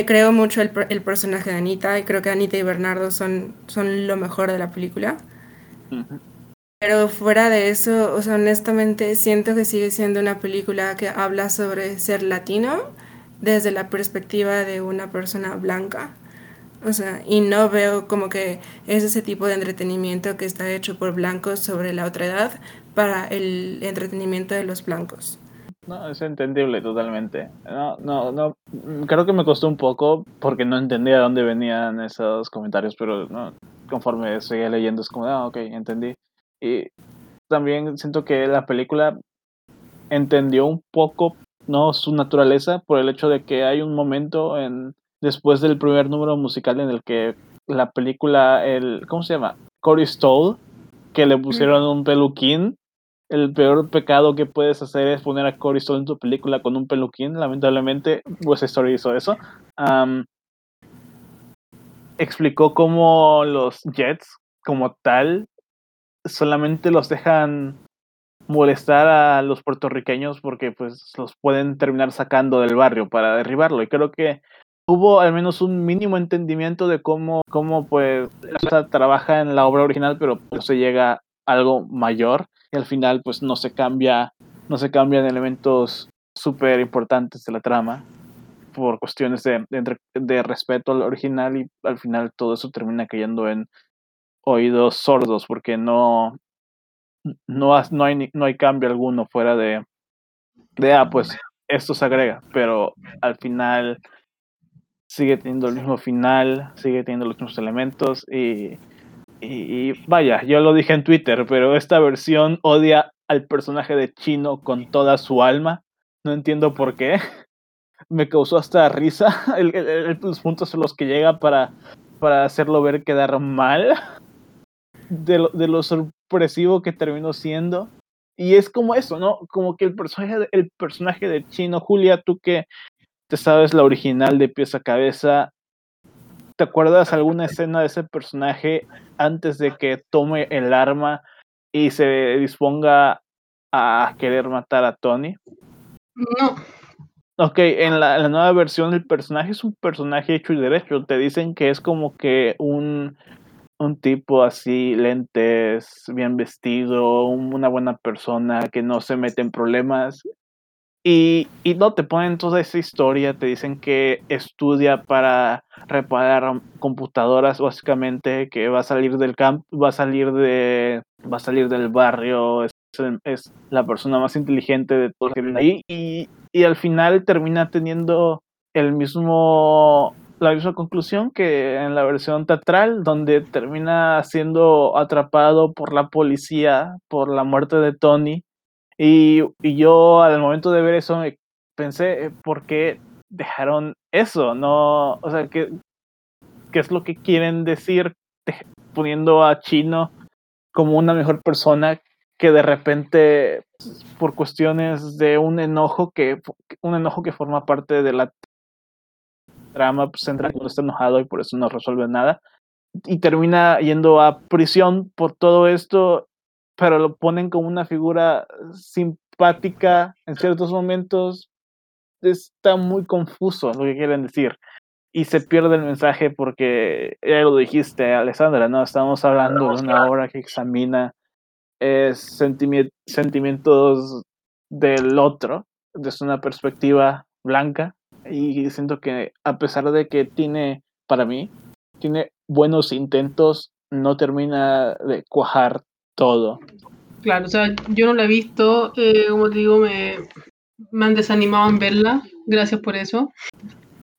Creo mucho el, el, personaje de Anita y creo que Anita y Bernardo son, son lo mejor de la película. Pero fuera de eso, o sea, honestamente siento que sigue siendo una película que habla sobre ser latino desde la perspectiva de una persona blanca. O sea, y no veo como que es ese tipo de entretenimiento que está hecho por blancos sobre la otra edad para el entretenimiento de los blancos. No, es entendible totalmente. No, no, no. Creo que me costó un poco porque no entendía de dónde venían esos comentarios, pero no, conforme seguía leyendo es como, ah, ok, entendí. Y también siento que la película entendió un poco no su naturaleza por el hecho de que hay un momento en después del primer número musical en el que la película el ¿cómo se llama? Cory Stoll que le pusieron un peluquín el peor pecado que puedes hacer es poner a Cory Stoll en tu película con un peluquín. Lamentablemente, West Story hizo eso. explicó cómo los Jets, como tal, solamente los dejan molestar a los puertorriqueños porque pues los pueden terminar sacando del barrio para derribarlo. Y creo que hubo al menos un mínimo entendimiento de cómo, cómo pues trabaja en la obra original, pero pues se llega a algo mayor y al final pues no se cambia, no se cambian elementos súper importantes de la trama por cuestiones de, de, respeto al original y al final todo eso termina cayendo en oídos sordos porque no, no, no, hay, no hay cambio alguno fuera de, de, ah, pues esto se agrega, pero al final sigue teniendo el mismo final, sigue teniendo los mismos elementos y y, vaya, yo lo dije en Twitter, pero esta versión odia al personaje de Chino con toda su alma. No entiendo por qué. Me causó hasta risa los puntos en los que llega para, para hacerlo ver quedar mal. De lo, de lo sorpresivo que terminó siendo. Y es como eso, ¿no? Como que el personaje, el personaje de Chino, Julia, tú que te sabes la original de pieza a cabeza, ¿Te acuerdas alguna escena de ese personaje antes de que tome el arma y se disponga a querer matar a Tony? No. Ok, en la, nueva versión el personaje es un personaje hecho y derecho. Te dicen que es como que un, un tipo así, lentes, bien vestido, una buena persona que no se mete en problemas. Y, y no te ponen toda esa historia, te dicen que estudia para reparar computadoras básicamente, que va a salir del camp, va a salir de, va a salir del barrio, es, es la persona más inteligente de todos que viven ahí y, y al final termina teniendo el mismo la misma conclusión que en la versión teatral, donde termina siendo atrapado por la policía por la muerte de Tony. Y, y yo al momento de ver eso pensé, ¿por qué dejaron eso, no, o sea, ¿qué, qué es lo que quieren decir poniendo a Chino como una mejor persona que de repente por cuestiones de un enojo que un enojo que forma parte de la trama central cuando está enojado y por eso no resuelve nada. Y termina yendo a prisión por todo esto, pero lo ponen como una figura simpática en ciertos momentos. Está muy confuso lo que quieren decir. Y se pierde el mensaje porque, ya lo dijiste, Alessandra, ¿no? Estamos hablando de una obra que examina eh, sentimientos del otro desde una perspectiva blanca y siento que a pesar de que tiene, para mí, tiene buenos intentos, no termina de cuajar todo. Claro, o sea, yo no la he visto, eh, como te digo, me, me han desanimado en verla, gracias por eso.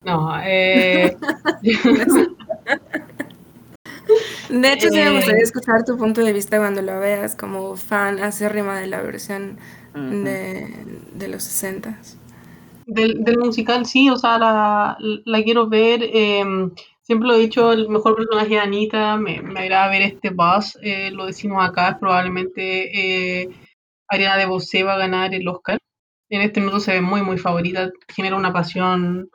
No, eh... De hecho, sí me gustaría Eh, escuchar tu punto de vista cuando lo veas como fan acérrima de la versión de, de los 60 Del, del musical, sí, o sea, la, la quiero ver. eh, siempre lo he dicho, el mejor personaje de Anita, me, me agrada ver este Buzz, eh, lo decimos acá, probablemente eh, Ariana DeBose va a ganar el Oscar. En este minuto se ve muy, muy favorita, genera una pasión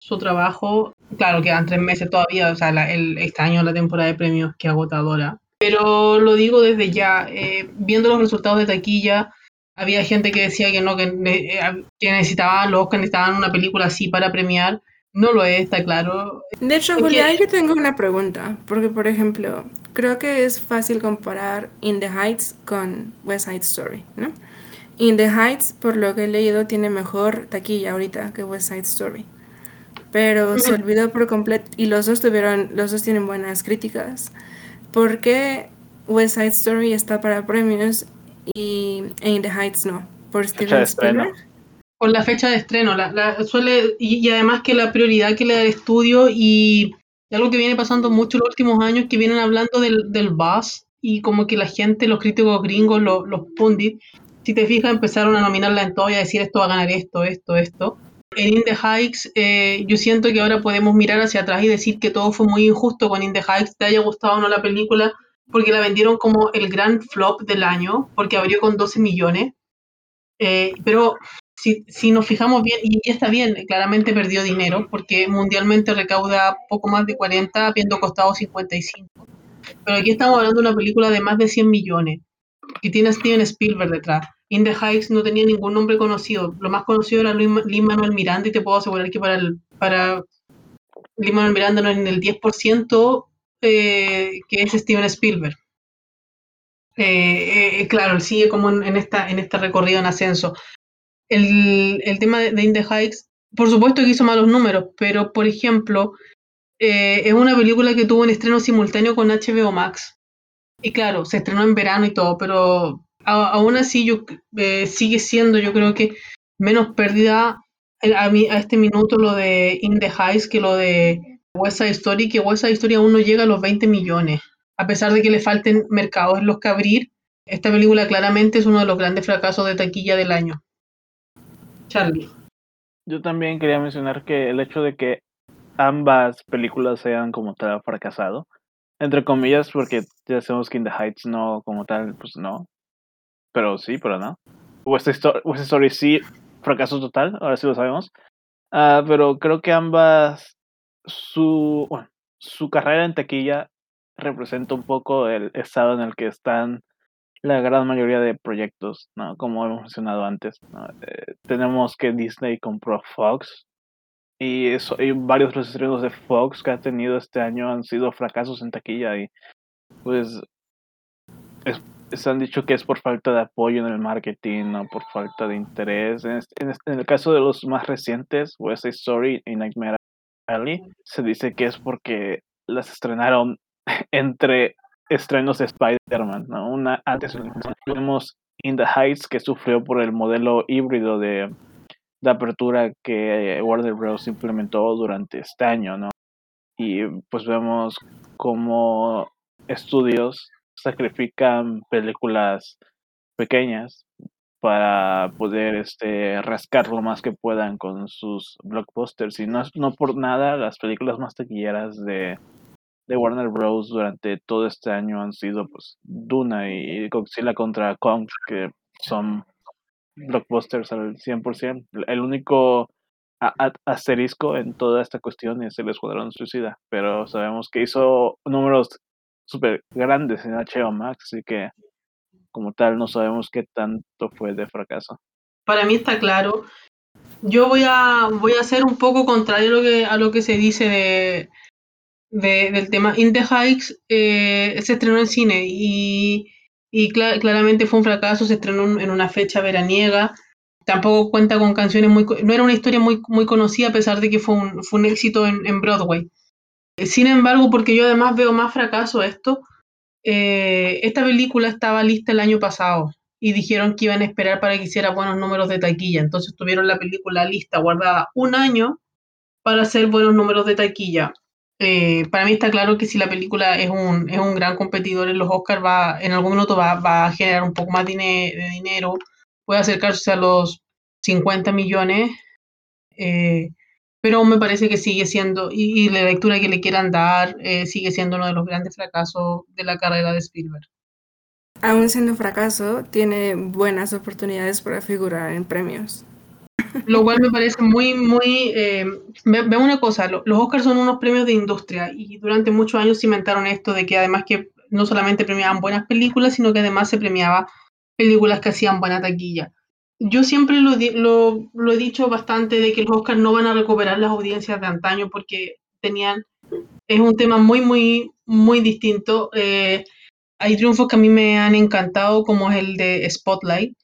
su trabajo. Claro, quedan tres meses todavía, o sea, la- el, este año la temporada de premios que agotadora. Pero lo digo desde ya, eh, viendo los resultados de taquilla, había gente que decía que no, que, eh, que necesitaban los Oscar, necesitaban una película así para premiar. No lo es, está claro. De hecho, Es que- Julia, yo tengo una pregunta, porque por ejemplo, creo que es fácil comparar In the Heights con West Side Story, ¿no? In the Heights, por lo que he leído, tiene mejor taquilla ahorita que West Side Story. Pero se olvidó por completo, y los dos tuvieron, los dos tienen buenas críticas. ¿Por qué West Side Story está para premios y In the Heights no? ¿Por Steven. Spielberg? Con la fecha de estreno, la, la- suele, y, y además que la prioridad que le da el estudio y algo que viene pasando mucho en los últimos años, que vienen hablando del, del buzz y como que la gente, los críticos gringos, los, los pundits, si te fijas, empezaron a nominarla en todo y a decir esto va a ganar esto, esto, esto. En In the Heights, eh, yo siento que ahora podemos mirar hacia atrás y decir que todo fue muy injusto con In the Heights, te haya gustado o no la película, porque la vendieron como el gran flop del año, porque abrió con 12 millones. Eh, pero si, si nos fijamos bien, y ya está bien, claramente perdió dinero, porque mundialmente recauda poco más de 40, habiendo costado 55. Pero aquí estamos hablando de una película de más de 100 millones, que tiene a Steven Spielberg detrás. In the Heights no tenía ningún nombre conocido. Lo más conocido era Lin Manuel Miranda, y te puedo asegurar que para, el, para Manuel Miranda no es en el 10% eh, que es Steven Spielberg. Eh, eh, claro, sigue como en, en, esta, en este recorrido en ascenso. El, tema de, de In the Heights, por supuesto que hizo malos números, pero por ejemplo, eh, es una película que tuvo un estreno simultáneo con HBO Max. Y claro, se estrenó en verano y todo, pero a, aún así yo, eh, sigue siendo, yo creo que menos pérdida a, mi, a, este minuto lo de In the Heights que lo de West Side Story, que West Side Story aún no llega a los 20 millones. A pesar de que le falten mercados en los que abrir, esta película claramente es uno de los grandes fracasos de taquilla del año. Charlie. Yo también quería mencionar que el hecho de que ambas películas sean como tal fracasado, entre comillas, porque ya sabemos que In the Heights no, como tal, pues no, pero sí, pero no. West Story, West sí, fracaso total, ahora sí lo sabemos. Uh, pero creo que ambas, su, su carrera en taquilla representa un poco el estado en el que están la gran mayoría de proyectos, ¿no? Como hemos mencionado antes. Eh, tenemos que Disney compró Fox y, eso, y varios de los estrenos de Fox que ha tenido este año han sido fracasos en taquilla y pues es, se han dicho que es por falta de apoyo en el marketing, no por falta de interés. En, este, este, el caso de los más recientes, West Story y Nightmare Alley, se dice que es porque las estrenaron entre estrenos de Spider-Man, ¿no? Una antes vemos In the Heights que sufrió por el modelo híbrido de, de apertura que Warner Bros. implementó durante este año, ¿no? Y pues vemos como estudios sacrifican películas pequeñas para poder este rascar lo más que puedan con sus blockbusters y no, no por nada las películas más taquilleras de, de Warner Bros. durante todo este año han sido pues Duna y Godzilla contra Kong, que son blockbusters al 100%. El único asterisco en toda esta cuestión es el Escuadrón Suicida, pero sabemos que hizo números súper grandes en HBO Max, así que como tal no sabemos qué tanto fue de fracaso. Para mí está claro. Yo voy a voy a ser un poco contrario a lo que, a lo que se dice de, del tema. In the Heights eh, se estrenó en cine y, claramente fue un fracaso, se estrenó en una fecha veraniega tampoco cuenta con canciones muy... No era una historia muy, muy conocida a pesar de que fue un, fue un éxito en, Broadway. Sin embargo, porque yo además veo más fracaso esto, eh, esta película estaba lista el año pasado y dijeron que iban a esperar para que hiciera buenos números de taquilla. Entonces tuvieron la película lista, guardada un año para hacer buenos números de taquilla. Eh, para mí está claro que si la película es un, es un gran competidor en los Oscars, va, en algún minuto va, va a generar un poco más de dinero puede acercarse a los 50 millones, eh, pero me parece que sigue siendo, y, la lectura que le quieran dar, eh, sigue siendo uno de los grandes fracasos de la carrera de Spielberg. Aún siendo fracaso, tiene buenas oportunidades para figurar en premios. Lo cual me parece muy, muy... Eh, ve, una cosa, los Oscars son unos premios de industria y durante muchos años cimentaron esto de que además que no solamente premiaban buenas películas, sino que además se premiaba películas que hacían buena taquilla. Yo siempre lo, lo, he dicho bastante de que los Oscars no van a recuperar las audiencias de antaño porque tenían, es un tema muy, muy, muy distinto. Eh, hay triunfos que a mí me han encantado, como es el de Spotlight.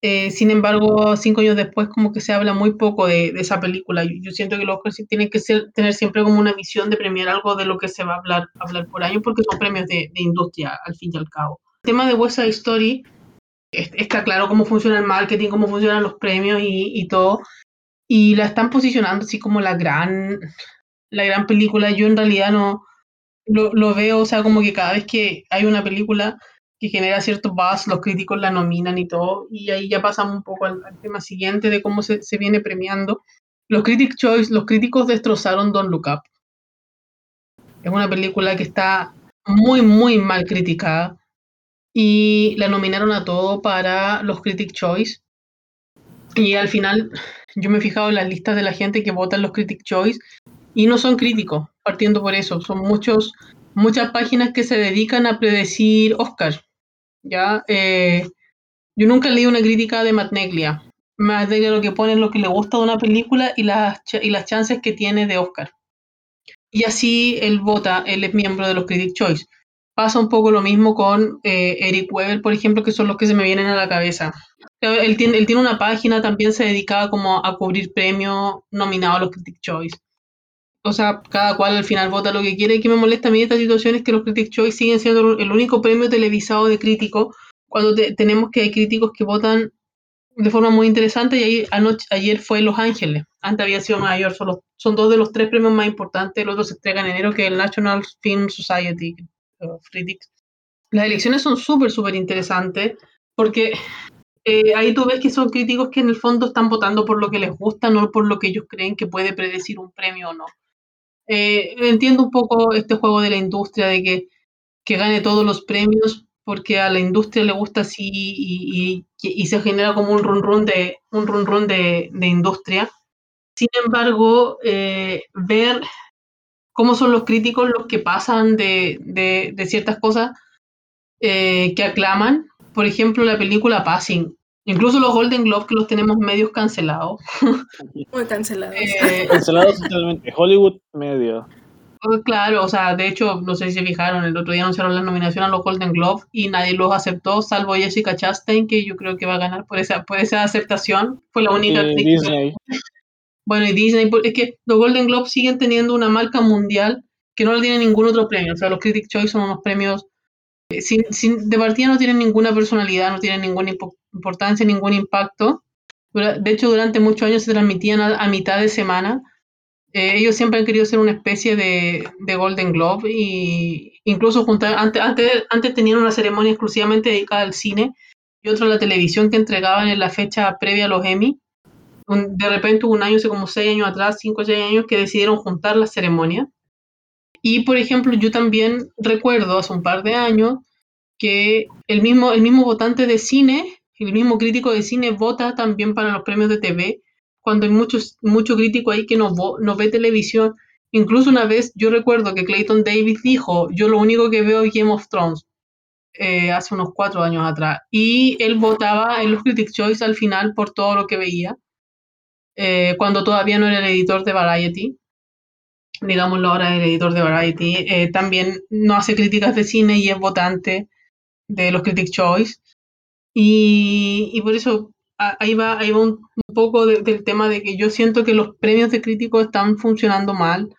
Eh, sin embargo, cinco años después, como que se habla muy poco de, esa película. Yo, siento que los Oscars tienen que ser, tener siempre como una visión de premiar algo de lo que se va a hablar, hablar por año, porque son premios de, de industria, al fin y al cabo tema de West Side Story, está claro cómo funciona el marketing, cómo funcionan los premios y, todo. Y la están posicionando así como la gran, la gran película. Yo en realidad no lo, veo, o sea, como que cada vez que hay una película que genera cierto buzz, los críticos la nominan y todo. Y ahí ya pasamos un poco al, tema siguiente de cómo se, se, viene premiando. Los Critic Choice, los críticos destrozaron Don't Look Up. Es una película que está muy, muy mal criticada y la nominaron a todo para los Critic Choice. Y al final yo me he fijado en las listas de la gente que vota en los Critic Choice y no son críticos, partiendo por eso. Son muchos, muchas páginas que se dedican a predecir Oscar. ¿Ya? Eh, yo nunca leí una crítica de Matt Neglia. Matt Neglia lo que pone es lo que le gusta de una película y las, y las chances que tiene de Oscar. Y así él vota, él es miembro de los Critic Choice. Pasa un poco lo mismo con eh, Eric Weber, por ejemplo, que son los que se me vienen a la cabeza. Él tiene, él tiene una página, también se dedicaba como a cubrir premios nominados a los Critic Choice. O sea, cada cual al final vota lo que quiere. Y que me molesta a mí esta situación es que los Critic Choice siguen siendo el único premio televisado de crítico cuando tenemos que hay críticos que votan de forma muy interesante y ahí anoche, ayer fue Los Ángeles, antes había sido Nueva York, son, dos de los tres premios más importantes, los dos se entregan en enero, que es el National Film Society, las elecciones son súper, súper interesantes porque eh, ahí tú ves que son críticos que en el fondo están votando por lo que les gusta, no por lo que ellos creen que puede predecir un premio o no. Eh, entiendo un poco este juego de la industria, de que, que gane todos los premios porque a la industria le gusta así y, se genera como un run run de, un run run de industria. Sin embargo, eh, ver cómo son los críticos los que pasan de, de, ciertas cosas eh, que aclaman. Por ejemplo, la película Passing. Incluso los Golden Globes que los tenemos medios cancelados. Muy cancelados. Eh, cancelados totalmente. Hollywood medio. Oh, claro, o sea, de hecho, no sé si se fijaron, el otro día anunciaron la nominación a los Golden Globes y nadie los aceptó, salvo Jessica Chastain, que yo creo que va a ganar por esa, por esa aceptación. Fue la única Disney. Bueno, y Disney, es que los Golden Globes siguen teniendo una marca mundial que no le tiene ningún otro premio. O sea, los Critic Choice son unos premios de partida no tienen ninguna personalidad, no tienen ninguna importancia, ningún impacto. De hecho, durante muchos años se transmitían a, mitad de semana. Eh, ellos siempre han querido ser una especie de, Golden Globe y incluso juntar, antes, tenían una ceremonia exclusivamente dedicada al cine y otra a la televisión que entregaban en la fecha previa a los Emmy de repente un año, hace como seis años atrás, cinco o seis años, que decidieron juntar la ceremonia. Y, por ejemplo, yo también recuerdo hace un par de años que el mismo, el mismo votante de cine, el mismo crítico de cine, vota también para los premios de TV cuando hay muchos, mucho crítico ahí que no, no ve televisión. Incluso una vez yo recuerdo que Clayton Davis dijo, yo lo único que veo es Game of Thrones, eh, hace unos cuatro años atrás. Y él votaba en los Critics' Choice al final por todo lo que veía, eh, cuando todavía no era el editor de Variety. Digámoslo ahora, el editor de Variety. Eh, también no hace críticas de cine y es votante de los Critics' Choice. Y, y por eso ahí va, ahí va un, poco del tema de que yo siento que los premios de críticos están funcionando mal,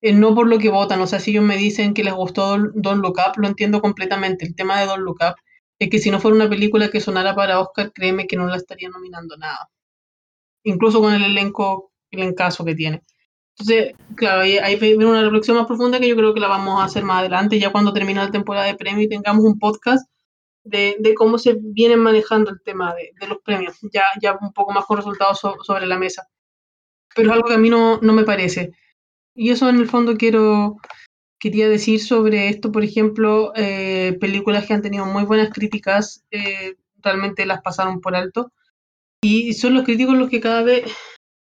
eh, no por lo que votan, o sea, si ellos me dicen que les gustó Don Look Up, lo entiendo completamente. El tema de Don Look Up es que si no fuera una película que sonara para Oscar, créeme que no la estaría nominando nada. Incluso con el elenco, el encaso que tiene. Entonces, claro, ahí, ahí viene una reflexión más profunda que yo creo que la vamos a hacer más adelante, ya cuando termine la temporada de premios y tengamos un podcast de, de, cómo se viene manejando el tema de, de, los premios, ya, ya un poco más con resultados sobre la mesa. Pero es algo que a mí no, no me parece. Y eso en el fondo quiero, quería decir sobre esto, por ejemplo, eh, películas que han tenido muy buenas críticas, eh, realmente las pasaron por alto. Y son los críticos los que cada vez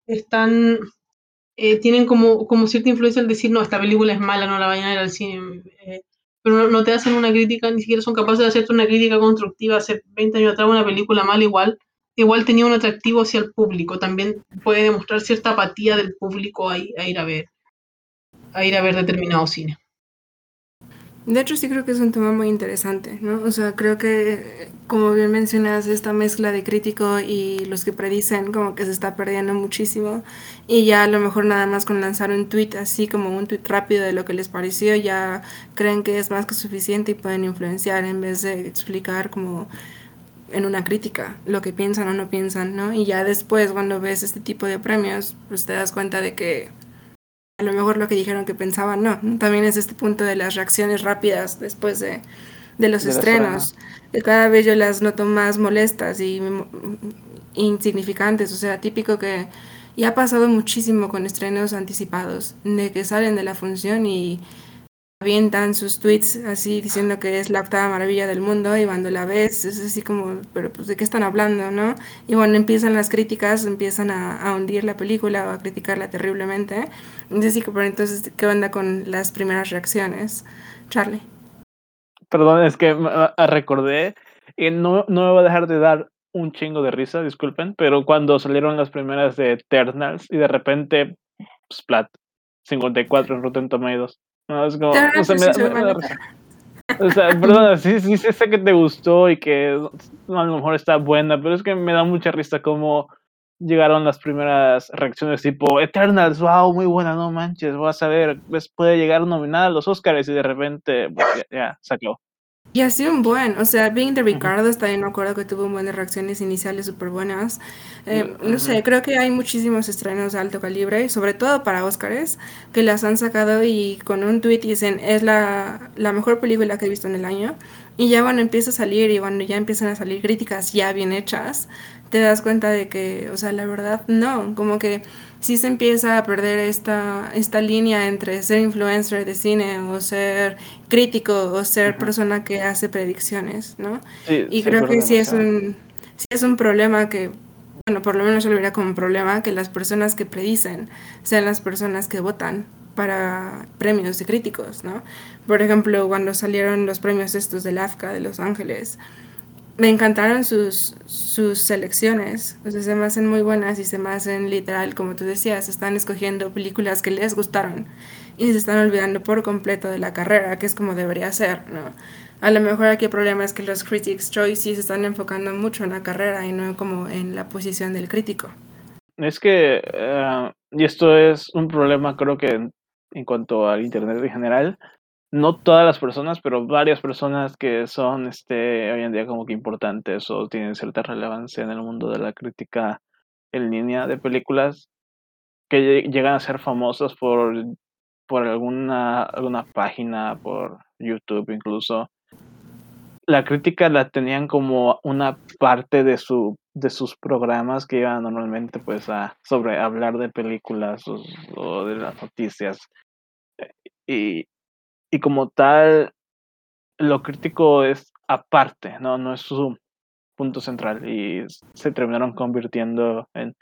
están, eh, tienen como, como cierta influencia al decir, no, esta película es mala, no la vayan a ir al cine pero no, te hacen una crítica, ni siquiera son capaces de hacerte una crítica constructiva. Hace 20 años atrás una película mal igual, igual tenía un atractivo hacia el público. También puede demostrar cierta apatía del público a, a ir a ver a ir a ver determinado cine. De hecho, sí creo que es un tema muy interesante, ¿no? O sea, creo que, como bien mencionas, esta mezcla de crítico y los que predicen como que se está perdiendo muchísimo y ya a lo mejor nada más con lanzar un tweet así como un tweet rápido de lo que les pareció, ya creen que es más que suficiente y pueden influenciar en vez de explicar como en una crítica lo que piensan o no piensan, ¿no? Y ya después cuando ves este tipo de premios, pues te das cuenta de que a lo mejor lo que dijeron que pensaban, no. También es este punto de las reacciones rápidas después de, de los estrenos. Cada vez yo las noto más molestas y insignificantes. O sea, típico que ya ha pasado muchísimo con estrenos anticipados, de que salen de la función y avientan sus tweets así diciendo que es la octava maravilla del mundo y cuando la ves es así como, pero pues de qué están hablando, ¿no? Y bueno, empiezan las críticas, empiezan a, hundir la película o a criticarla terriblemente. Entonces, ¿qué onda con las primeras reacciones? Charlie. Perdón, es que recordé, y no, no me va a dejar de dar un chingo de risa, disculpen, pero cuando salieron las primeras de Eternals y de repente, Splat, 54 en Rotten Tomatoes. No, es como. O sea, me, da, O sea, perdón, sí, sí, sé que te gustó y que a lo mejor está buena, pero es que me da mucha risa cómo llegaron las primeras reacciones tipo Eternals, wow, muy buena, no manches, vas a ver, puede llegar nominada a los Oscars y de repente pues, ya, ya sacó. Y así un buen, o sea, Being the Ricardo también me acuerdo que tuvo un buen de reacciones iniciales súper buenas. Eh, no sé, creo que hay muchísimos estrenos de alto calibre, sobre todo para Oscars, que las han sacado y con un tweet dicen, es la, la mejor película que he visto en el año. Y ya cuando empieza a salir y cuando ya empiezan a salir críticas ya bien hechas, te das cuenta de que, o sea, la verdad no, como que sí se empieza a perder esta, esta línea entre ser influencer de cine o ser crítico o ser persona que hace predicciones, ¿no? y creo que sí es, un, sí es un problema que, bueno, por lo menos yo lo vería como un problema que las personas que predicen sean las personas que votan para premios de críticos, ¿no? Por ejemplo, cuando salieron los premios estos del AFCA de Los Ángeles, me encantaron sus, sus selecciones. O sea, se me hacen muy buenas y se me hacen literal, como tú decías, están escogiendo películas que les gustaron y se están olvidando por completo de la carrera, que es como debería ser, ¿no? A lo mejor aquí el problema es que los Critics' Choice sí se están enfocando mucho en la carrera y no como en la posición del crítico. Es que, uh, y esto es un problema creo que en, en cuanto al Internet en general, no todas las personas, pero varias personas que son este, hoy en día como que importantes o tienen cierta relevancia en el mundo de la crítica en línea de películas, que llegan a ser famosas por, por alguna, alguna página, por YouTube incluso. La crítica la tenían como una parte de su de sus programas que iban normalmente pues a sobre hablar de películas o, o de las noticias y y como tal, lo crítico es aparte, ¿no? No es su, punto central y se terminaron convirtiendo en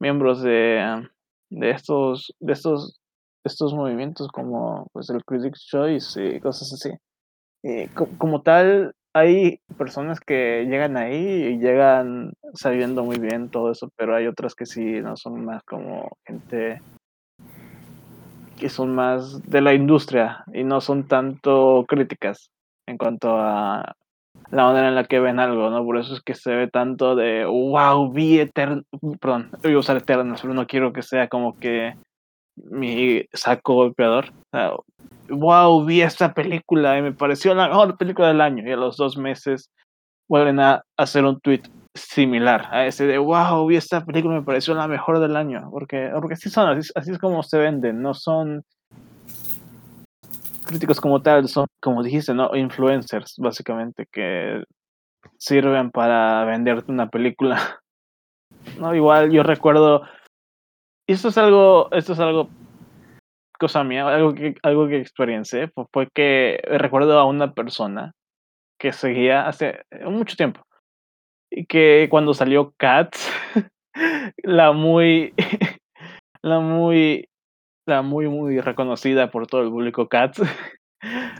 miembros de, de estos de estos estos movimientos como pues el Critics Choice y cosas así. Y como tal, hay personas que llegan ahí y llegan sabiendo muy bien todo eso, pero hay otras que sí no son más como gente que son más de la industria y no son tanto críticas en cuanto a la manera en la que ven algo, ¿no? Por eso es que se ve tanto de, wow, vi Eterno, perdón, voy a usar Eterno, pero no quiero que sea como que mi saco golpeador. wow, vi esta película y me pareció la mejor película del año. Y a los dos meses vuelven a hacer un tweet similar a ese de wow, vi esta película me pareció la mejor del año. Porque, porque así son, así, es como se venden, no son críticos como tal, son, como dijiste, ¿no? Influencers, básicamente, que sirven para venderte una película. No, igual yo recuerdo esto es algo, esto es algo, cosa mía, algo que, algo que experiencié, fue que recuerdo a una persona que seguía hace mucho tiempo que cuando salió Cats, la muy, la muy, la muy, muy reconocida por todo el público Cats.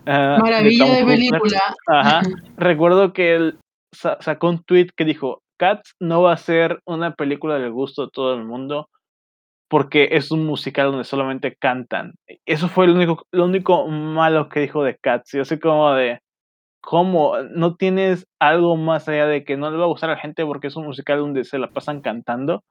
Ah, Maravilla de, película. Ajá. Recuerdo que él sacó un tweet que dijo, Cats no va a ser una película del gusto de todo el mundo, porque es un musical donde solamente cantan. Eso fue lo único, lo único malo que dijo de Cats. Yo así como de, ¿cómo? ¿No tienes algo más allá de que no le va a gustar a la gente porque es un musical donde se la pasan cantando?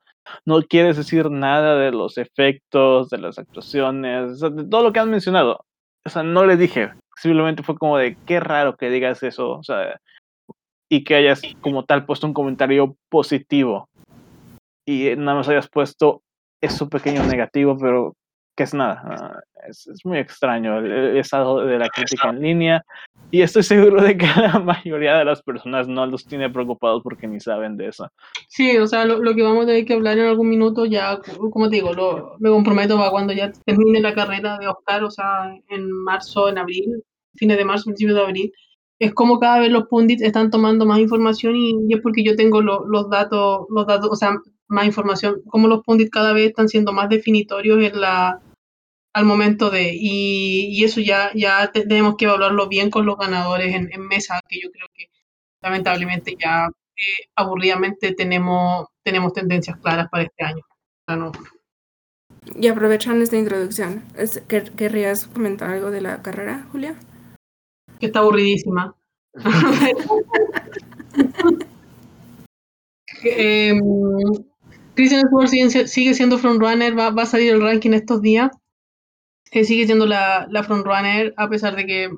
No quieres decir nada de los efectos, de las actuaciones, de todo lo que han mencionado. O sea, no le dije. Simplemente fue como de, qué raro que digas eso. O sea, y que hayas como tal puesto un comentario positivo. Y nada más hayas puesto es un pequeño negativo, pero que es nada. Ah, es, muy extraño el, estado de la crítica en línea y estoy seguro de que la mayoría de las personas no los tiene preocupados porque ni saben de eso. Sí, o sea, lo, que vamos a tener que hablar en algún minuto ya, como te digo, lo, me comprometo para cuando ya termine la carrera de Oscar, o sea, en marzo, en abril, fines de marzo, principios de abril, es como cada vez los pundits están tomando más información y, es porque yo tengo los datos, los datos, o sea, más información, como los pundits cada vez están siendo más definitorios en la, al momento de, y, eso ya, ya tenemos que evaluarlo bien con los ganadores en, mesa, que yo creo que lamentablemente ya eh, aburridamente tenemos, tenemos tendencias claras para este año. Y aprovechando esta introducción, ¿querrías comentar algo de la carrera, Julia? Que está aburridísima. eh, Christian Stewart sigue, siendo frontrunner, va, a salir el ranking estos días. Eh, sigue siendo la, frontrunner, a pesar de que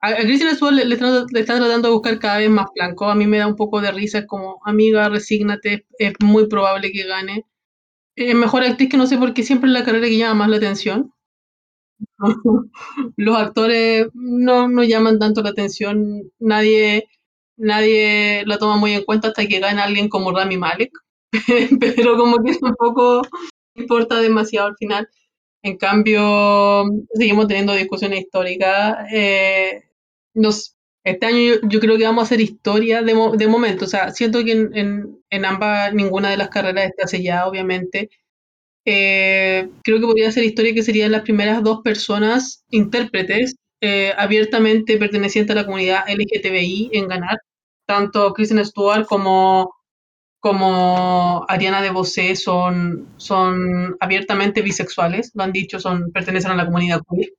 a, Christian Stewart le, le, tratando de buscar cada vez más flanco. A mí me da un poco de risa, es como, amiga, resígnate, es muy probable que gane. Mejor actriz que no sé por qué siempre es la carrera que llama más la atención. Los actores no, no llaman tanto la atención, nadie, nadie la toma muy en cuenta hasta que gana alguien como Rami Malek. pero como que tampoco importa demasiado al final. En cambio, seguimos teniendo discusiones históricas. Eh, nos, este año yo, creo que vamos a hacer historia de, de momento. O sea, siento que en, en, ambas, ninguna de las carreras está sellada, obviamente. Eh, creo que podría ser historia que serían las primeras dos personas intérpretes eh, abiertamente pertenecientes a la comunidad LGTBI en ganar, tanto Kristen Stewart como como Ariana de Bosé son, son abiertamente bisexuales, lo han dicho, son, pertenecen a la comunidad queer.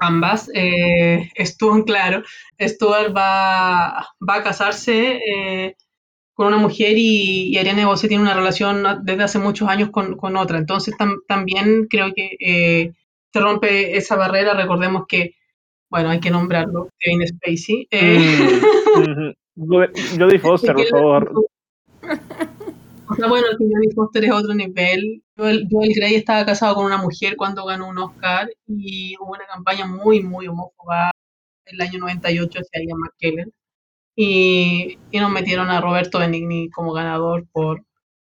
Ambas. Eh, Stuart, claro, Stuart va, va a casarse eh, con una mujer y, Ariana de Bosé tiene una relación desde hace muchos años con, con otra. Entonces también creo que eh, se rompe esa barrera. Recordemos que, bueno, hay que nombrarlo, Kevin Spacey. Eh, mm, Jodie Foster, por favor. O sea, bueno, que Jodie Foster es otro nivel. Joel, Joel, Grey estaba casado con una mujer cuando ganó un Oscar y hubo una campaña muy, muy homófoba el año 98 hacia Ian McKellen. Y, y nos metieron a Roberto Benigni como ganador por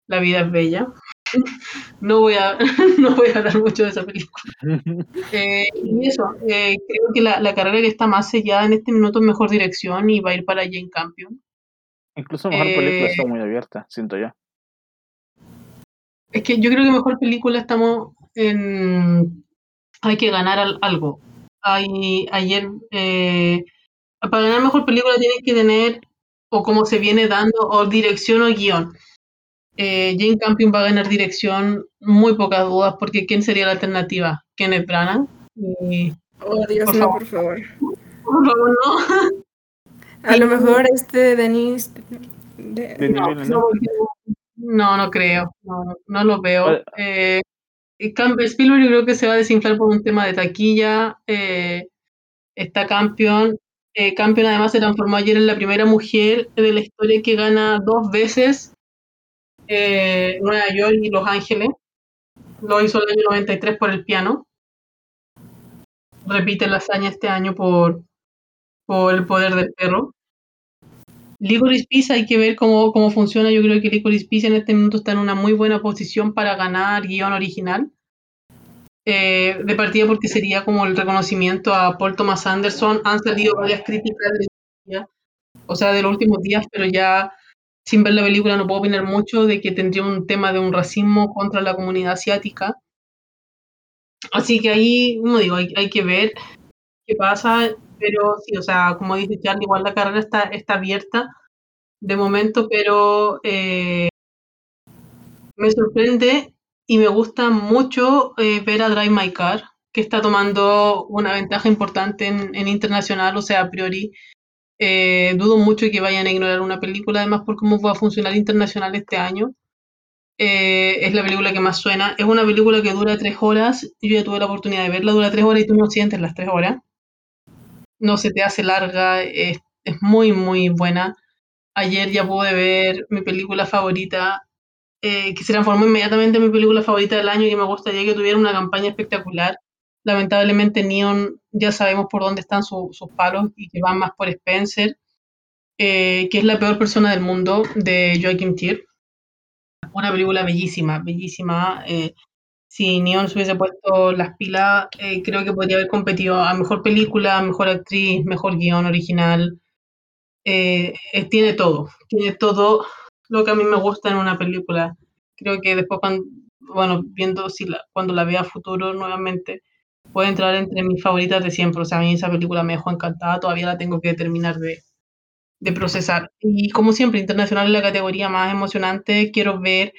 La vida es bella. No voy a, no voy a hablar mucho de esa película. Eh, y eso, eh, creo que la, la, carrera que está más sellada en este minuto es mejor dirección y va a ir para Jane Campion. Incluso mejor película Eh, está muy abierta, siento yo. Es que yo creo que mejor película estamos en... Hay que ganar al- algo. Hay, ayer, eh, para ganar mejor película tienes que tener, o como se viene dando, o dirección o guion. Eh, Jane Campion va a ganar dirección, muy pocas dudas, porque ¿quién sería la alternativa? Kenneth Branagh. Y, Oh, Dios, Por no, favor. por favor. por favor, no. A lo mejor este Denis... de- Denis No, no, porque- no, no creo, no, no lo veo. Eh, Spielberg yo creo que se va a desinflar por un tema de taquilla. eh, está Campion. Eh, Campion además se transformó ayer en la primera mujer de la historia que gana dos veces eh, Nueva York y Los Ángeles. Lo hizo el año 93 por el piano. Repite la hazaña este año por, por el poder del perro. Licorice Pizza hay que ver cómo, cómo funciona. Yo creo que Licorice Pizza en este momento está en una muy buena posición para ganar guion original. Eh, de partida porque sería como el reconocimiento a Paul Thomas Anderson. Han salido varias críticas de, o sea, de los últimos días, pero ya sin ver la película no puedo opinar mucho de que tendría un tema de un racismo contra la comunidad asiática. Así que ahí, como digo, hay, hay que ver qué pasa, pero sí, o sea, como dice Charlie, igual la carrera está, está abierta de momento, pero eh, me sorprende y me gusta mucho eh, ver a Drive My Car, que está tomando una ventaja importante en, en internacional, o sea, a priori. eh, dudo mucho que vayan a ignorar una película, además por cómo va a funcionar internacional este año. Es la película que más suena. Es una película que dura tres horas. Yo ya tuve la oportunidad de verla, dura tres horas y tú no sientes las tres horas. No se te hace larga, es, es muy, muy buena. Ayer ya pude ver mi película favorita, eh, que se transformó inmediatamente en mi película favorita del año y que me gustaría que tuviera una campaña espectacular. Lamentablemente Neon ya sabemos por dónde están su- sus palos y que van más por Spencer, eh, que es la peor persona del mundo, de Joachim Trier. Una película bellísima, bellísima. eh, si Neon se hubiese puesto las pilas, eh, creo que podría haber competido a mejor película, mejor actriz, mejor guion original. Eh, tiene todo, tiene todo lo que a mí me gusta en una película. Creo que después, cuando, bueno, viendo si la, cuando la vea futuro nuevamente, puede entrar entre mis favoritas de siempre. O sea, a mí esa película me dejó encantada, todavía la tengo que terminar de, de procesar. Y como siempre, internacional es la categoría más emocionante. Quiero ver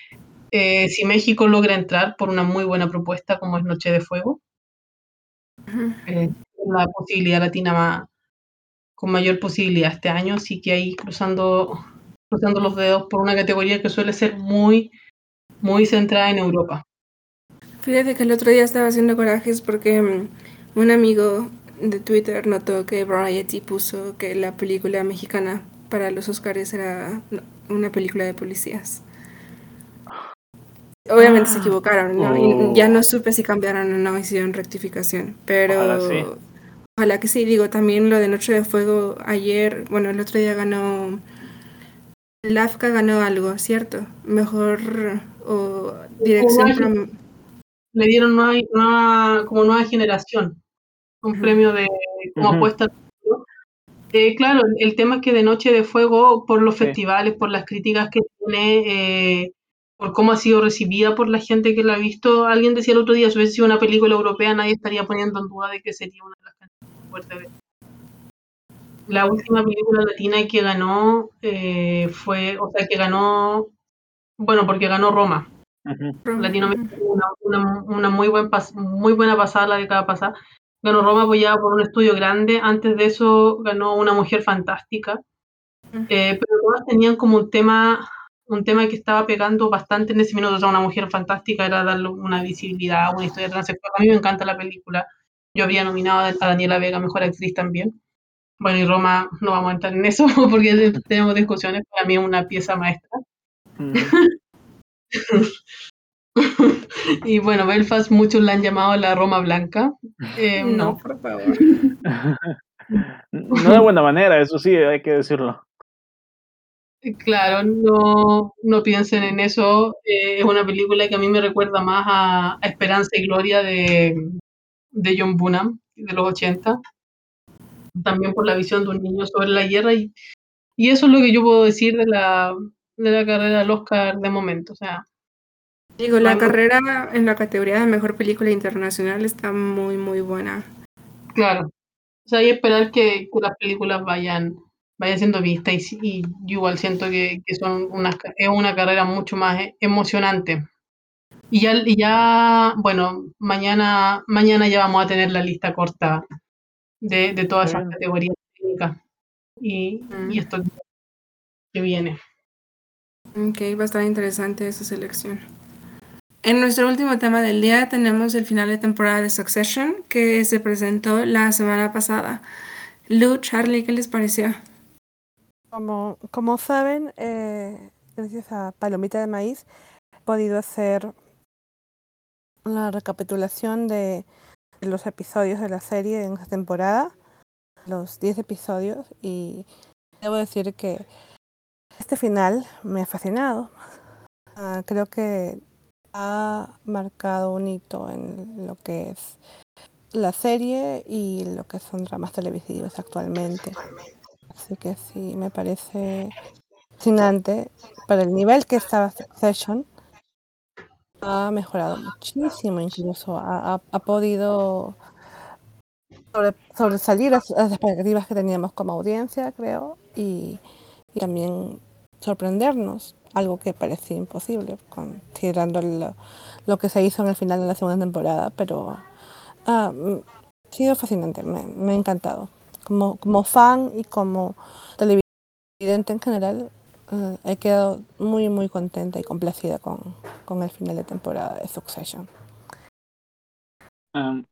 eh, si México logra entrar por una muy buena propuesta como es Noche de Fuego. Eh, la posibilidad latina más, con mayor posibilidad este año, así que ahí cruzando, cruzando los dedos por una categoría que suele ser muy, muy centrada en Europa. Fíjate que el otro día estaba haciendo corajes porque mm, un amigo de Twitter notó que Variety puso que la película mexicana para los Oscars era una película de policías. Obviamente se Ah. equivocaron, ¿no? Oh. Y ya no supe si cambiaron o no, hicieron rectificación. Pero Ojalá sí. ojalá que sí, digo, también lo de Noche de Fuego ayer, bueno, el otro día ganó, el AFCA ganó algo, ¿cierto? Mejor o dirección, prom- Le dieron nueva, nueva- como nueva generación, un premio de como apuesta. Eh, claro, el tema es que de Noche de Fuego, por los Sí. festivales, por las críticas que tiene, eh, por cómo ha sido recibida por la gente que la ha visto, alguien decía el otro día, si hubiese sido una película europea, nadie estaría poniendo en duda de que sería una de las canciones más fuertes de la última película latina que ganó eh, fue, o sea, que ganó, bueno, porque ganó Roma. Latinoamérica una, una, una muy, buen pas- muy buena pasada la década pasada. Ganó Roma apoyada por un estudio grande. Antes de eso ganó Una Mujer Fantástica. Eh, pero todas tenían como un tema, un tema que estaba pegando bastante en ese minuto. O sea, Una Mujer Fantástica era darle una visibilidad, una historia transexual. A mí me encanta la película. Yo habría nominado a Daniela Vega, mejor actriz también. Bueno, y Roma, no vamos a entrar en eso porque tenemos discusiones. Para mí es una pieza maestra. Mm. y bueno, Belfast muchos la han llamado la Roma Blanca. Eh, no, no, por favor. No de buena manera, eso sí, hay que decirlo. Claro, no, no piensen en eso. Eh, es una película que a mí me recuerda más a, a Esperanza y Gloria de, de John Bunham, de los 80. También por la visión de un niño sobre la guerra y, Y eso es lo que yo puedo decir de la, de la carrera del Oscar de momento. O sea, Digo, la carrera en la categoría de mejor película internacional está muy, muy buena. claro. O sea, hay que esperar que, que las películas vayan, vayan siendo vistas y, y yo igual siento que, que son es una carrera mucho más e- emocionante. Y ya, y ya, bueno, mañana, mañana ya vamos a tener la lista corta de, de todas esas categorías técnicas y, Mm. y esto que viene. Ok, va a estar interesante esa selección. En nuestro último tema del día tenemos el final de temporada de Succession que se presentó la semana pasada. Lu, Charlie, ¿qué les pareció? Como, como saben, eh, gracias a Palomita de Maíz, he podido hacer la recapitulación de los episodios de la serie en esta temporada, los 10 episodios, y debo decir que este final me ha fascinado. Ah, creo que ha marcado un hito en lo que es la serie y lo que son dramas televisivos actualmente. Así que sí, me parece fascinante. Para el nivel que estaba Succession, ha mejorado muchísimo, incluso ha, ha- podido sobre- sobresalir las, expectativas que teníamos como audiencia, creo, y, y también sorprendernos, algo que parecía imposible, considerando lo, lo que se hizo en el final de la segunda temporada, pero ah, mm, ha sido fascinante, me, me ha encantado. Como, como fan y como televidente en general, eh, he quedado muy, muy contenta y complacida con, con el final de temporada de Succession. Um,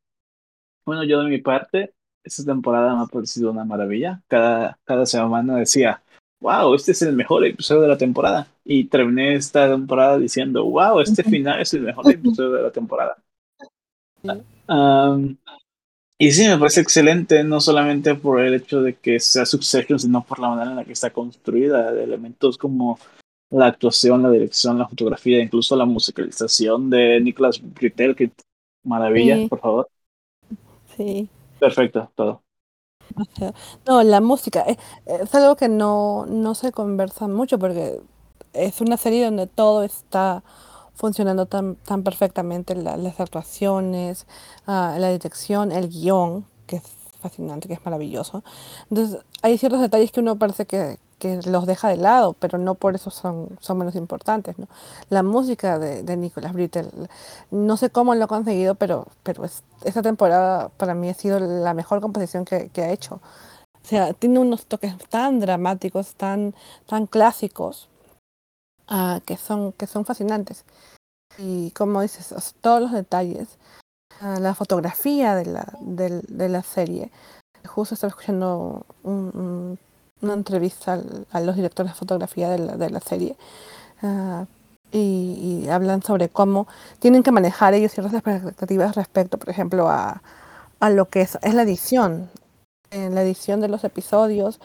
bueno, yo de mi parte, esta temporada me ha parecido una maravilla. Cada, cada semana decía, wow, este es el mejor episodio de la temporada. Y terminé esta temporada diciendo, wow, este final es el mejor episodio de la temporada. Um, y sí, me parece excelente, no solamente por el hecho de que sea Succession, sino por la manera en la que está construida, de elementos como la actuación, la dirección, la fotografía, incluso la musicalización de Nicholas Britell, que maravilla, Sí. por favor. Sí. Perfecto, todo. No, la música eh, es algo que no, no se conversa mucho porque es una serie donde todo está funcionando tan, tan perfectamente, la- las actuaciones, ah, la dirección, el guion, que es fascinante, que es maravilloso. Entonces, hay ciertos detalles que uno parece que, que los deja de lado, pero no por eso son, son menos importantes, ¿no? La música de, de Nicolas Britell, no sé cómo lo ha conseguido, pero, pero es- esta temporada para mí ha sido la mejor composición que, que ha hecho. O sea, tiene unos toques tan dramáticos, tan, tan clásicos, ah, que, son, que son fascinantes. Y como dices, todos los detalles, ah, la fotografía de la, de la serie. Justo estaba escuchando un- un- una entrevista a los directores de fotografía de la, de la serie. ah, y, y hablan sobre cómo tienen que manejar ellos ciertas expectativas respecto, por ejemplo, a, a lo que es, es la edición. En la edición de los episodios,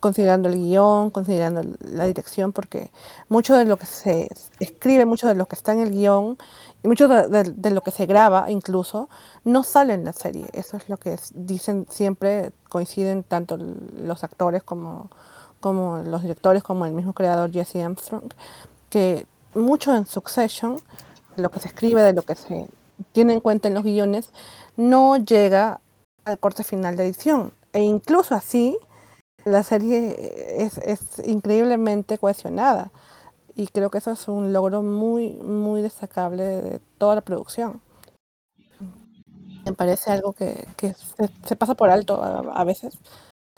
considerando el guion, considerando la dirección, porque mucho de lo que se escribe, mucho de lo que está en el guion y mucho de, lo que se graba incluso, no sale en la serie. Eso es lo que dicen siempre, coinciden tanto los actores como, como los directores, como el mismo creador Jesse Armstrong, que mucho en Succession, lo que se escribe, de lo que se tiene en cuenta en los guiones, no llega al corte final de edición. E incluso así, la serie es, increíblemente cohesionada. Y creo que eso es un logro muy, muy destacable de toda la producción. Me parece algo que, se, pasa por alto a, a veces,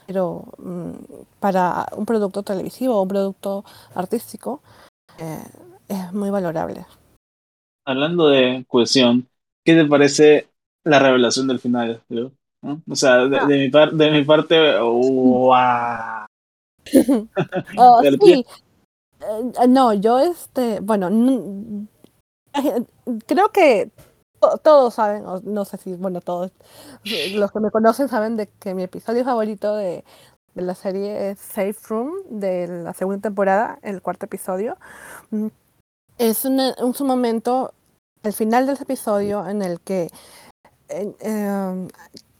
pero mm, para un producto televisivo o un producto artístico eh, es muy valorable. Hablando de cohesión, ¿qué te parece la revelación del final? Leo? ¿No? O sea, de, de mi, par- de mi parte, wow. Oh, sí. Eh, no, yo este, bueno, creo que to- todos saben, o no sé si, bueno, todos los que me conocen saben de que mi episodio favorito de, de la serie es Safe Room de la segunda temporada, el cuarto episodio. Mm, Es una- un, su momento, el final del episodio en el que eh, eh,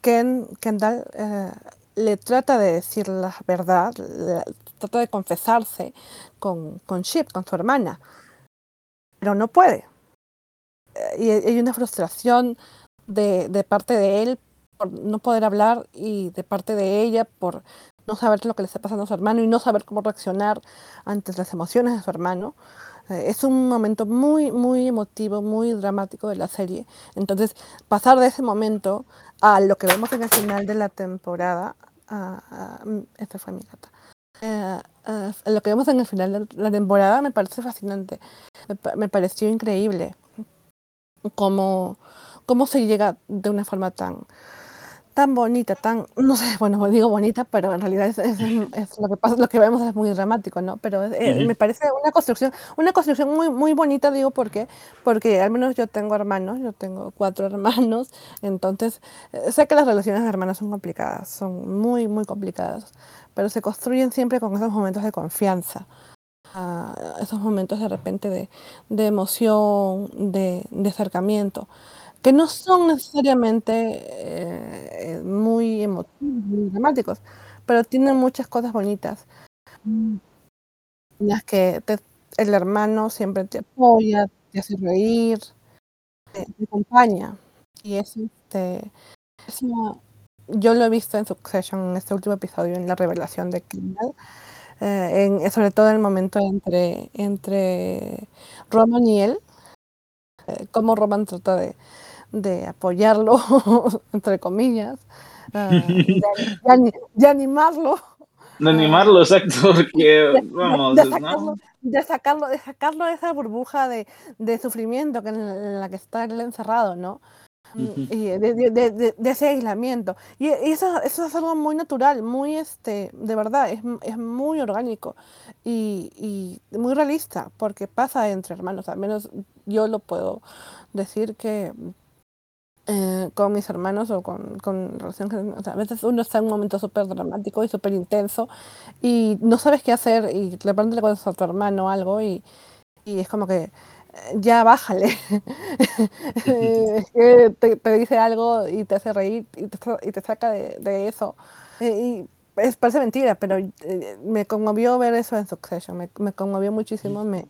Ken, Kendall eh, le trata de decir la verdad, trata de confesarse con, con Chip, con su hermana, pero no puede. Y hay una frustración de, de parte de él por no poder hablar y de parte de ella por no saber lo que le está pasando a su hermano y no saber cómo reaccionar ante las emociones de su hermano. Eh, es un momento muy, muy emotivo, muy dramático de la serie. Entonces, pasar de ese momento a lo que vemos en el final de la temporada, esta fue mi gata, eh, lo que vemos en el final de la temporada me parece fascinante, me, me pareció increíble cómo, cómo se llega de una forma tan, tan bonita, tan, no sé, bueno, digo bonita, pero en realidad es, es, lo que pasa, lo que vemos es muy dramático, ¿no? Pero eh, me parece una construcción, una construcción muy, muy bonita, digo, porque, porque al menos yo tengo hermanos, yo tengo cuatro hermanos, entonces eh, sé que las relaciones de hermanos son complicadas, son muy, muy complicadas, pero se construyen siempre con esos momentos de confianza. Uh, esos momentos de repente de, de emoción, de, de acercamiento que no son necesariamente eh, muy emotivos, muy dramáticos, pero tienen muchas cosas bonitas. En las que el hermano siempre te apoya, te hace reír, te, acompaña. Y es este, yo lo he visto en Succession, en este último episodio, en la revelación de Kendall, eh, sobre todo en el momento entre, entre Roman y él, eh, cómo Roman trata de, de apoyarlo, entre comillas, uh, de, de, de, animarlo. De animarlo, exacto, porque vamos, de, sacarlo, de, sacarlo, de sacarlo de esa burbuja de, de sufrimiento que en la que está él encerrado, ¿no? Y de, de, de, de, ese aislamiento. Y, y eso, eso, es algo muy natural, muy, este, de verdad, es, es muy orgánico y, y, muy realista, porque pasa entre hermanos, al menos yo lo puedo decir que eh, con mis hermanos o con, con relación, o sea, a veces uno está en un momento súper dramático y súper intenso y no sabes qué hacer y de repente le cuentas a tu hermano algo y, y es como que eh, ya bájale. te, te, dice algo y te hace reír y te, y te saca de, de eso. Y, es, parece mentira, pero eh, me conmovió ver eso en Succession, me, me conmovió muchísimo, me,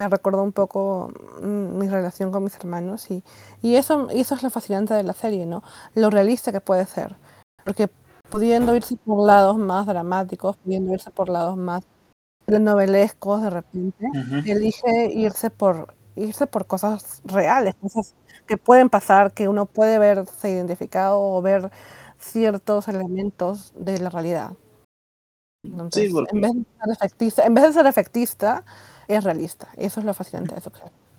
me recordó un poco mm, mi relación con mis hermanos y, y eso, y eso es lo fascinante de la serie, ¿no? Lo realista que puede ser. Porque pudiendo irse por lados más dramáticos, pudiendo irse por lados más novelescos de repente, uh -huh. elige irse por irse por cosas reales, cosas que pueden pasar, que uno puede verse identificado o ver ciertos elementos de la realidad. Entonces, sí, porque... en, vez de ser efectista, en vez de ser efectista, es realista. Eso es lo fascinante de eso.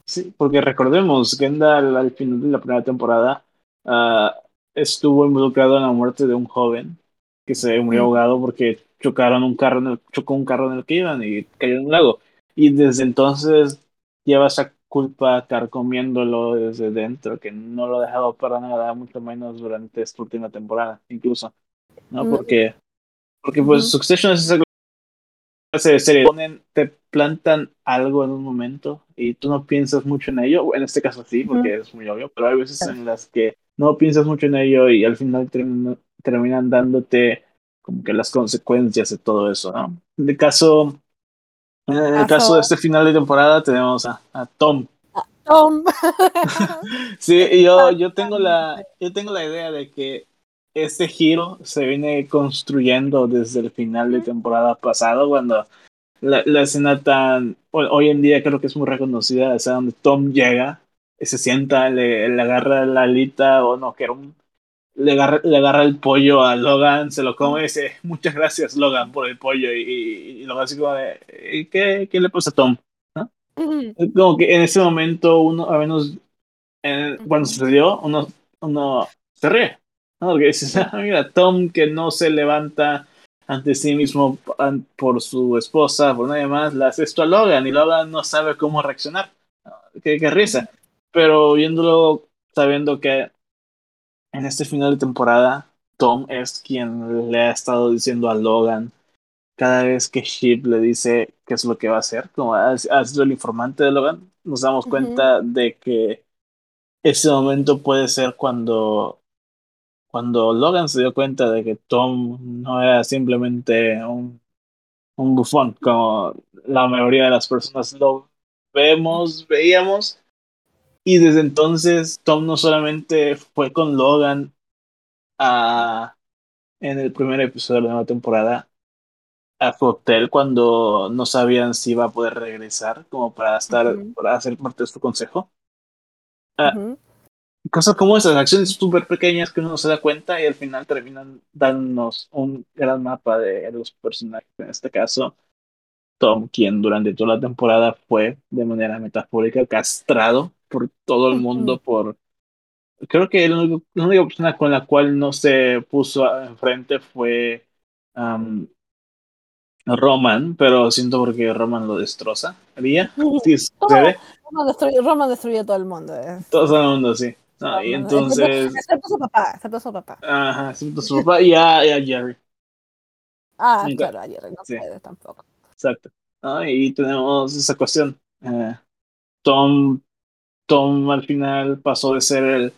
Sí, porque recordemos, Kendall al final de la primera temporada uh, estuvo involucrado en la muerte de un joven que se murió ahogado porque chocaron un carro en el, chocó un carro en el que iban y cayó en un lago. Y desde entonces lleva esa culpa carcomiéndolo desde dentro, que no lo ha dejado para nada, mucho menos durante esta última temporada, incluso. ¿no? Porque, porque pues. Succession es esa clase de serie, ponen, te plantan algo en un momento y tú no piensas mucho en ello, en este caso sí, porque es muy obvio, pero hay veces en las que no piensas mucho en ello y al final terminan, terminan dándote como que las consecuencias de todo eso, ¿no? En el caso, en el caso de este final de temporada tenemos a, a Tom. Tom. sí, yo, yo tengo la, yo tengo la idea de que este giro se viene construyendo desde el final de temporada pasado, cuando la, la escena tan, hoy en día creo que es muy reconocida, esa donde Tom llega, se sienta, le, le agarra la alita, o no, que era un, le agarra, le agarra el pollo a Logan, se lo come y dice, muchas gracias Logan por el pollo, y, y, y Logan así como de, ¿qué, ¿qué le pasa a Tom? ¿No? Como que en ese momento uno, a menos en, cuando sucedió, uno, uno se ríe, ¿no? Porque dices, ah, mira, Tom que no se levanta ante sí mismo por su esposa, por nadie más, le hace esto a Logan y Logan no sabe cómo reaccionar. Qué, qué risa. Pero viéndolo, sabiendo que en este final de temporada, Tom es quien le ha estado diciendo a Logan cada vez que Ship le dice qué es lo que va a hacer, como ha, ha sido el informante de Logan, nos damos cuenta uh -huh. de que ese momento puede ser cuando cuando Logan se dio cuenta de que Tom no era simplemente un, un bufón, como la mayoría de las personas lo vemos, veíamos, y desde entonces Tom no solamente fue con Logan a, en el primer episodio de la nueva temporada a su hotel cuando no sabían si iba a poder regresar como para estar, para hacer parte de su consejo. Ujú. Cosas como esas, acciones súper pequeñas que uno no se da cuenta y al final terminan dándonos un gran mapa de los personajes. En este caso, Tom, quien durante toda la temporada fue de manera metafórica castrado por todo el mundo por creo que el único- la única persona con la cual no se puso enfrente fue am, Roman, pero siento porque Roman lo destroza. ¿Haría? Sí, sucede. Roma destruyó, Roma destruyó a todo el mundo. eh. Todo el mundo, sí. No, y Roma, entonces, Excepto, excepto su papá, excepto su papá. ajá, siento su papá y a, y a Jerry. Ah, Nunca- claro, ayer no sí. puede tampoco. Exacto. ¿no? Y tenemos esa cuestión. Eh, Tom, Tom al final pasó de ser el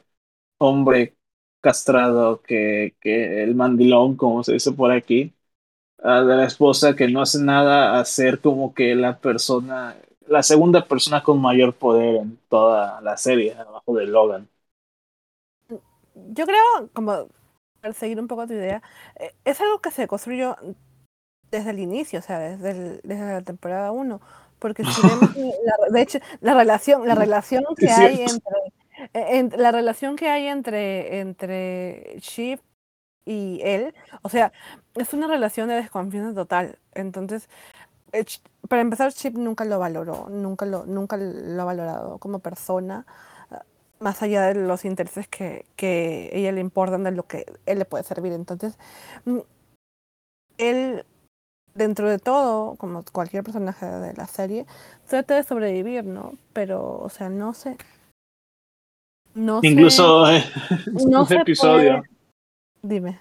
hombre castrado que, que el mandilón, como se dice por aquí, a de la esposa que no hace nada a ser como que la persona, la segunda persona con mayor poder en toda la serie, abajo de Logan. Yo creo, como para seguir un poco tu idea, eh, es algo que se construyó desde el inicio, o sea, desde, el- desde la temporada 1. Porque si vemos, la, de hecho, la relación, la relación que hay entre, eh, en- la relación que hay entre, entre Shiv y él, o sea, es una relación de desconfianza total. Entonces, eh, para empezar, Chip nunca lo valoró, nunca lo, nunca lo ha valorado como persona, más allá de los intereses que, que a ella le importan de lo que él le puede servir. Entonces, mm, él, dentro de todo, como cualquier personaje de la serie, trata de sobrevivir, ¿no? Pero, o sea, no sé. No sé- Incluso eh, no se episodio. puede- Dime.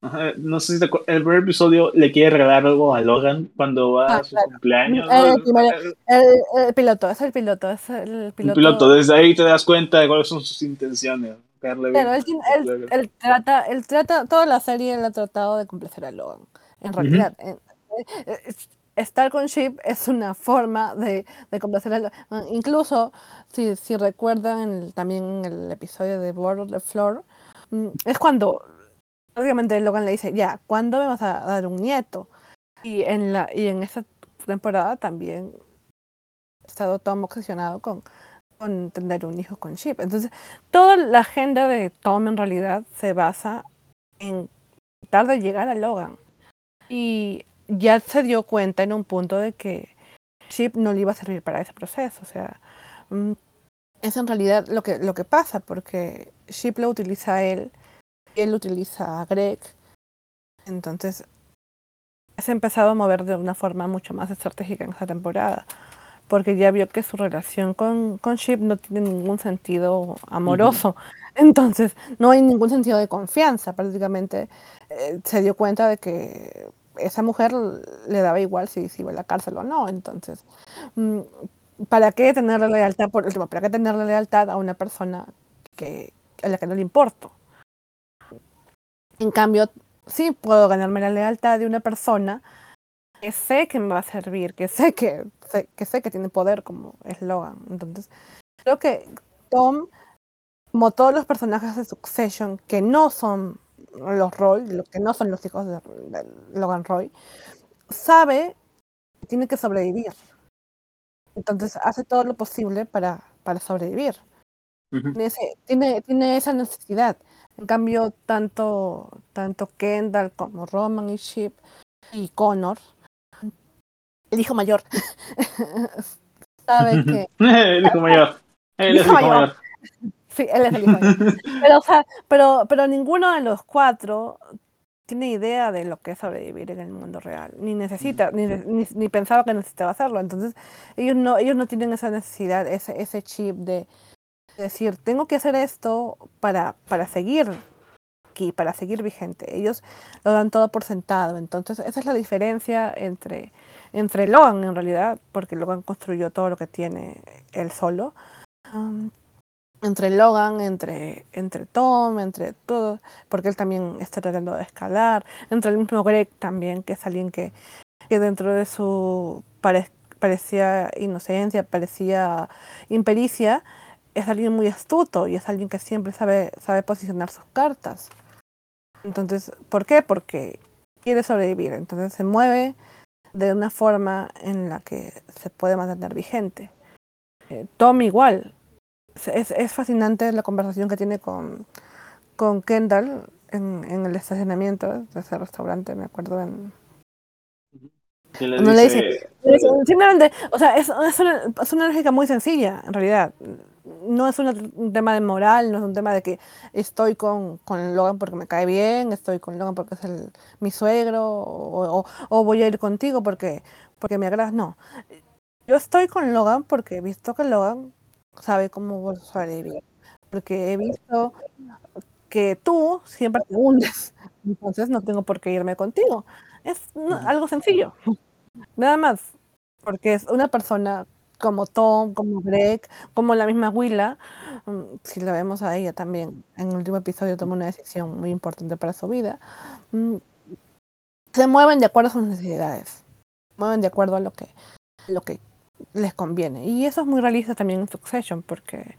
Ajá, No sé si te acuer- el primer episodio le quiere regalar algo a Logan cuando va Ah, a su claro. cumpleaños. Eh, ¿no? el primer- El- El, piloto, es el piloto, es el el piloto. piloto, desde ahí te das cuenta de cuáles son sus intenciones. caerle bien. Claro, él, tiene- él- él trata, él trata, toda la serie él ha tratado de complacer a Logan. En realidad, en- eh, eh, estar con Chip es una forma de, de complacer a Logan. Incluso, si, si recuerdan el- también el episodio de Board of the Floor, mm, es cuando, obviamente Logan le dice, ya, ¿cuándo me vas a dar un nieto? Y en, la, y en temporada también ha estado Tom obsesionado con, con tener un hijo con Chip. Entonces, toda la agenda de Tom en realidad se basa en tratar de llegar a Logan. Y ya se dio cuenta en un punto de que Chip no le iba a servir para ese proceso. O sea, mm, es en realidad lo que, lo que pasa, porque Chip lo utiliza a él, él utiliza a Greg. Entonces, se ha empezado a mover de una forma mucho más estratégica en esta temporada porque ya vio que su relación con, con Chip no tiene ningún sentido amoroso. Entonces, no hay ningún sentido de confianza. Prácticamente eh, se dio cuenta de que esa mujer le daba igual si, si iba a la cárcel o no. Entonces, mm, ¿para qué tenerle lealtad? Por último, ¿para qué tenerle lealtad a una persona que, a la que no le importo? En cambio, sí puedo ganarme la lealtad de una persona que sé que me va a servir, que sé que, sé, que sé que tiene poder como es Logan. Entonces, creo que Tom, como todos los personajes de Succession, que no son los Roy, que no son los hijos de, Logan Roy, sabe que tiene que sobrevivir. Entonces hace todo lo posible para, para sobrevivir. Ujú. Tiene, ese- tiene, tiene esa necesidad. En cambio, tanto, tanto Kendall como Roman y Chip y Connor, el hijo mayor, sabe que el hijo mayor. Él es el Hijo mayor. mayor. sí, él es el hijo mayor. Pero, o sea, pero, pero ninguno de los cuatro tiene idea de lo que es sobrevivir en el mundo real, ni necesita, ni, ni, ni pensaba que necesitaba hacerlo. Entonces, ellos no, ellos no tienen esa necesidad, ese, ese chip de decir, tengo que hacer esto para, para seguir aquí, para seguir vigente. Ellos lo dan todo por sentado. Entonces, esa es la diferencia entre, entre Logan en realidad, porque Logan construyó todo lo que tiene él solo. Um, entre Logan, entre, entre Tom, entre todo, porque él también está tratando de escalar, entre el mismo Greg también, que es alguien que, que dentro de su parecía inocencia, parecía impericia, es alguien muy astuto y es alguien que siempre sabe, sabe posicionar sus cartas. Entonces, ¿por qué? Porque quiere sobrevivir, entonces se mueve de una forma en la que se puede mantener vigente. Eh, Tom igual, es, es, fascinante la conversación que tiene con, con Kendall en, en, el estacionamiento de ese restaurante, me acuerdo en... Le dice? Le dice, simplemente, o sea, es, es, una, es una lógica muy sencilla, en realidad. No es un tema de moral, no es un tema de que estoy con, con Logan porque me cae bien, estoy con Logan porque es el, mi suegro, o, o, o voy a ir contigo porque, porque me agradas. No. Yo estoy con Logan porque he visto que Logan sabe cómo sobrevivir. Porque he visto que tú siempre te hundes, entonces no tengo por qué irme contigo. Es no, algo sencillo, nada más, porque es una persona como Tom, como Greg, como la misma Willa, si la vemos a ella también, en el último episodio tomó una decisión muy importante para su vida, se mueven de acuerdo a sus necesidades, mueven de acuerdo a lo que, lo que les conviene. Y eso es muy realista también en Succession, porque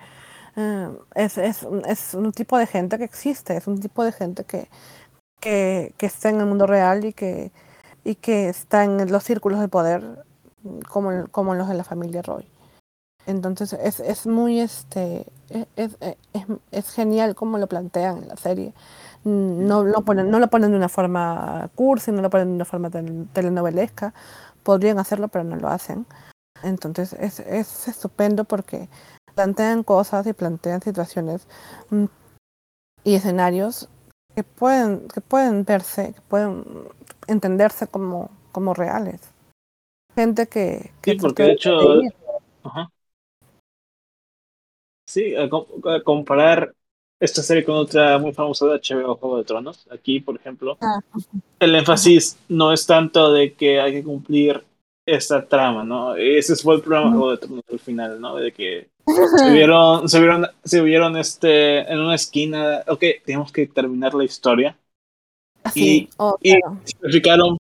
uh, es, es, es, un tipo de gente que existe, es un tipo de gente que, que, que, está en el mundo real y que, y que está en los círculos de poder como, como los de la familia Roy. Entonces es, es muy este es, es, es, genial como lo plantean en la serie. No lo ponen, no lo ponen de una forma cursi, no lo ponen de una forma telenovelesca. Podrían hacerlo, pero no lo hacen. Entonces es, es estupendo porque plantean cosas y plantean situaciones mmm, y escenarios que pueden, que pueden verse, que pueden entenderse como, como reales. Gente que... que sí, porque de hecho... Ajá. Sí, a, a, comparar esta serie con otra muy famosa de HBO, Juego de Tronos. Aquí, por ejemplo, ah. el énfasis no es tanto de que hay que cumplir esta trama, ¿no? Ese fue el programa uh -huh. al final, ¿no? De que se vieron, se vieron, se vieron este, en una esquina, ok, tenemos que terminar la historia. Sí, y, oh, y claro.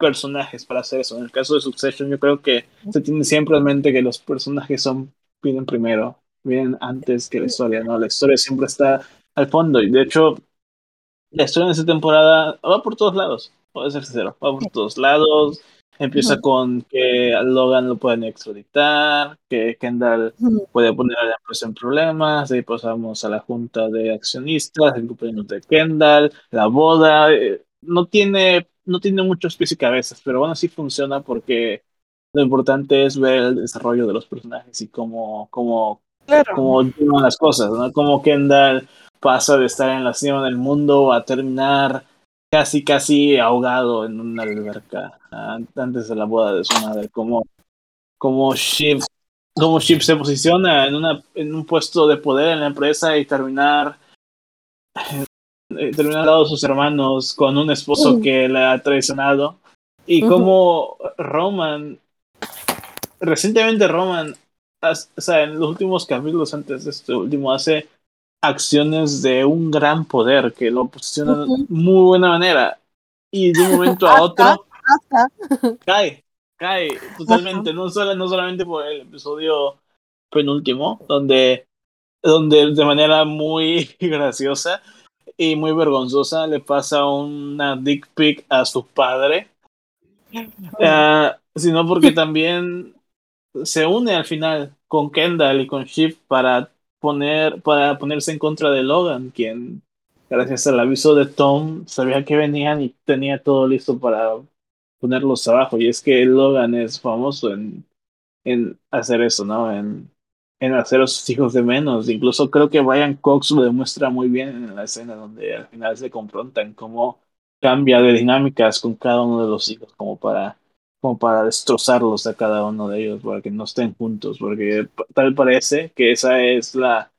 Personajes para hacer eso. En el caso de Succession, yo creo que se tiene siempre en mente que los personajes son, vienen primero, vienen antes que la historia, ¿no? La historia siempre está al fondo, y de hecho, la historia en esta temporada va por todos lados, puede ser sincero, va por todos lados. Empieza con que a Logan lo pueden extraditar, que Kendall puede poner a la empresa en problemas, de ahí pasamos a la junta de accionistas, el cumpleaños de Kendall, la boda, eh, no tiene, no tiene muchos pies y cabezas, pero bueno, sí funciona porque lo importante es ver el desarrollo de los personajes y cómo, cómo, claro. cómo llevan las cosas, ¿no? Cómo Kendall pasa de estar en la cima del mundo a terminar casi, casi ahogado en una alberca antes de la boda de su madre, como, como Shiv, como Shiv se posiciona en, una, en un puesto de poder en la empresa y terminar, eh, terminar al lado de sus hermanos con un esposo uh. que le ha traicionado, y uh -huh. como Roman, recientemente Roman, o sea, en los últimos capítulos antes de este último, hace acciones de un gran poder que lo posiciona de uh -huh. muy buena manera y de un momento a otro cae, cae totalmente, no, solo, no solamente por el episodio penúltimo, donde, donde de manera muy graciosa y muy vergonzosa le pasa una dick pic a su padre, uh, sino porque también se une al final con Kendall y con Shiv para poner para ponerse en contra de Logan, quien gracias al aviso de Tom sabía que venían y tenía todo listo para ponerlos abajo. Y es que Logan es famoso en, en hacer eso, ¿no? En, en hacer a sus hijos de menos. Incluso creo que Brian Cox lo demuestra muy bien en la escena donde al final se confrontan cómo cambia de dinámicas con cada uno de los hijos como para como para destrozarlos a cada uno de ellos, para que no estén juntos, porque tal parece que esa es la,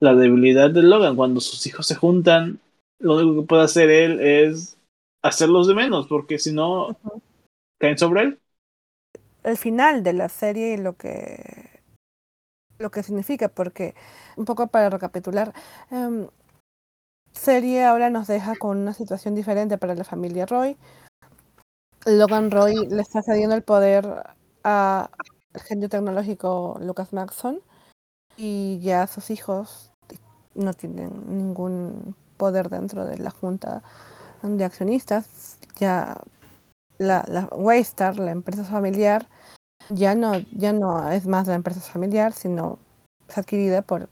la debilidad de Logan. Cuando sus hijos se juntan, lo único que puede hacer él es hacerlos de menos, porque si no, uh -huh. caen sobre él. El final de la serie, lo que lo que significa, porque un poco para recapitular, em, serie ahora nos deja con una situación diferente para la familia Roy. Logan Roy le está cediendo el poder al genio tecnológico Lucas Maxson y ya sus hijos no tienen ningún poder dentro de la junta de accionistas. Ya la, la Waystar, la empresa familiar, ya no, ya no es más la empresa familiar, sino es adquirida por,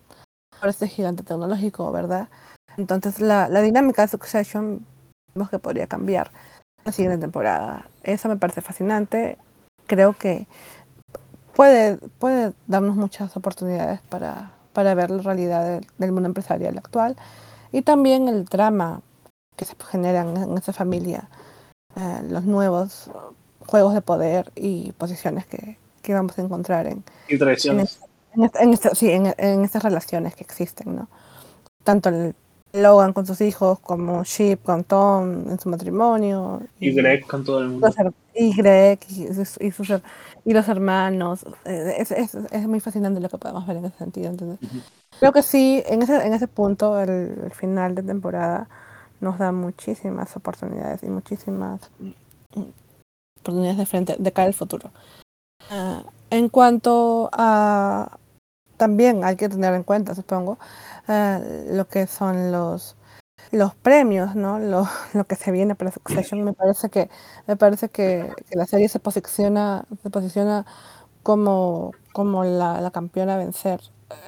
por este gigante tecnológico, ¿verdad? Entonces la, la dinámica de Succession vemos que podría cambiar la siguiente temporada. Eso me parece fascinante. Creo que puede, puede darnos muchas oportunidades para, para ver la realidad del mundo empresarial actual y también el drama que se genera en, esa familia, eh, los nuevos juegos de poder y posiciones que, que vamos a encontrar en, y traiciones. En, en, sí, en, en estas relaciones que existen, ¿no? Tanto el Logan con sus hijos, como Chip con Tom en su matrimonio. Y, Greg con todo el mundo. y Greg y, y, sus, y los hermanos. Eh, es, es, es, muy fascinante lo que podemos ver en ese sentido. Entonces, Creo que sí, en ese, en ese punto, el, el, final de temporada nos da muchísimas oportunidades y muchísimas oportunidades de frente de cara al futuro. Uh, en cuanto a también hay que tener en cuenta, supongo, uh, lo que son los los premios, ¿no? Lo, lo, que se viene para Succession, me parece que me parece que, que la serie se posiciona se posiciona como como la, la campeona a vencer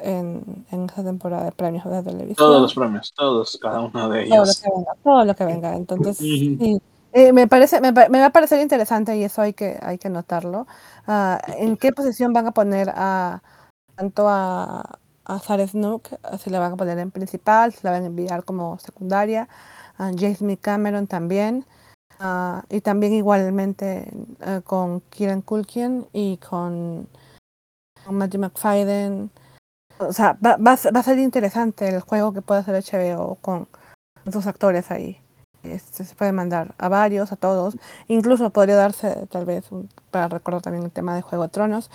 en, en esa temporada de premios de televisión. Todos los premios, todos, cada uno de ellos. Todo lo que venga, todo lo que venga. Entonces, sí, eh, me, parece, me, va a parecer interesante y eso hay que, hay que notarlo. Uh, ¿En qué posición van a poner a tanto a, a Sarah Snook? Si la van a poner en principal, si la van a enviar como secundaria. A James Cameron también. Uh, y también igualmente uh, con Kieran Culkin y con, con Matthew McFadden. O sea, va, va, va, a ser interesante el juego que puede hacer HBO con sus actores ahí. Este, se puede mandar a varios, a todos. Incluso podría darse, tal vez, un, para recordar también el tema de Juego de Tronos,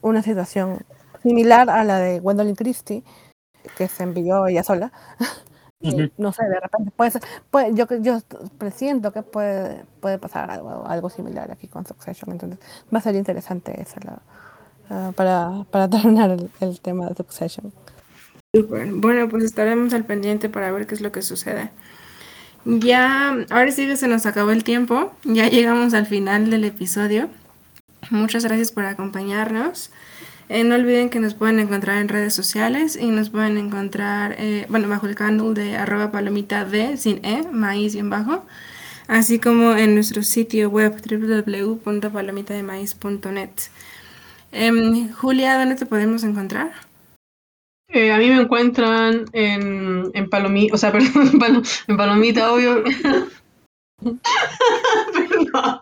una situación similar a la de Gwendolyn Christie, que se envió ella sola. Uh -huh. no sé, de repente puede ser, puede, yo, yo presiento que puede, puede pasar algo, algo similar aquí con Succession. Entonces, va a ser interesante eso la, uh, para, para terminar el, el tema de Succession. Super. Bueno, pues estaremos al pendiente para ver qué es lo que sucede. Ya, ahora sí que se nos acabó el tiempo, ya llegamos al final del episodio. Muchas gracias por acompañarnos. Eh, no olviden que nos pueden encontrar en redes sociales y nos pueden encontrar, eh, bueno, bajo el canal de arroba palomita de sin e, maíz bien bajo, así como en nuestro sitio web www.palomitademaíz.net. Eh, Julia, ¿dónde te podemos encontrar? Eh, a mí me encuentran en, en Palomita, o sea, perdón, en, palo, en Palomita, obvio. perdón.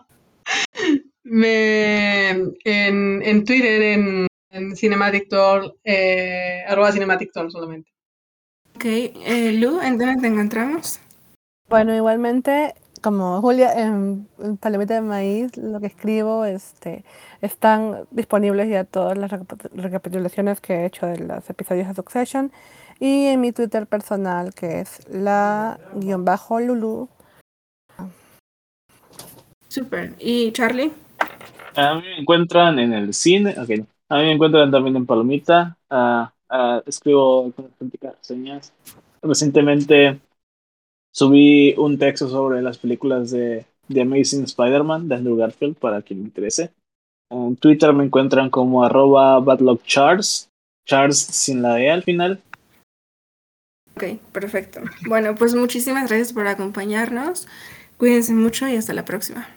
Me, en, en Twitter, en, en Cinematic Tour, eh, arroba Cinematic Tour solamente. Ok, eh, Lu, ¿en dónde te encontramos? Bueno, igualmente, como Julia, en, en Palomita de Maíz, lo que escribo, este están disponibles ya todas las recapitulaciones que he hecho de los episodios de Succession y en mi Twitter personal que es la guion bajo Lulu. Super. ¿Y Charlie? A mí me encuentran en el cine, okay. a mí me encuentran también en Palomita, uh, uh, escribo con reseñas. Recientemente subí un texto sobre las películas de The Amazing Spider-Man de Andrew Garfield para quien le interese. En Twitter me encuentran como arroba badlockcharts, Charles sin la E al final. Ok, perfecto. Bueno, pues muchísimas gracias por acompañarnos. Cuídense mucho y hasta la próxima.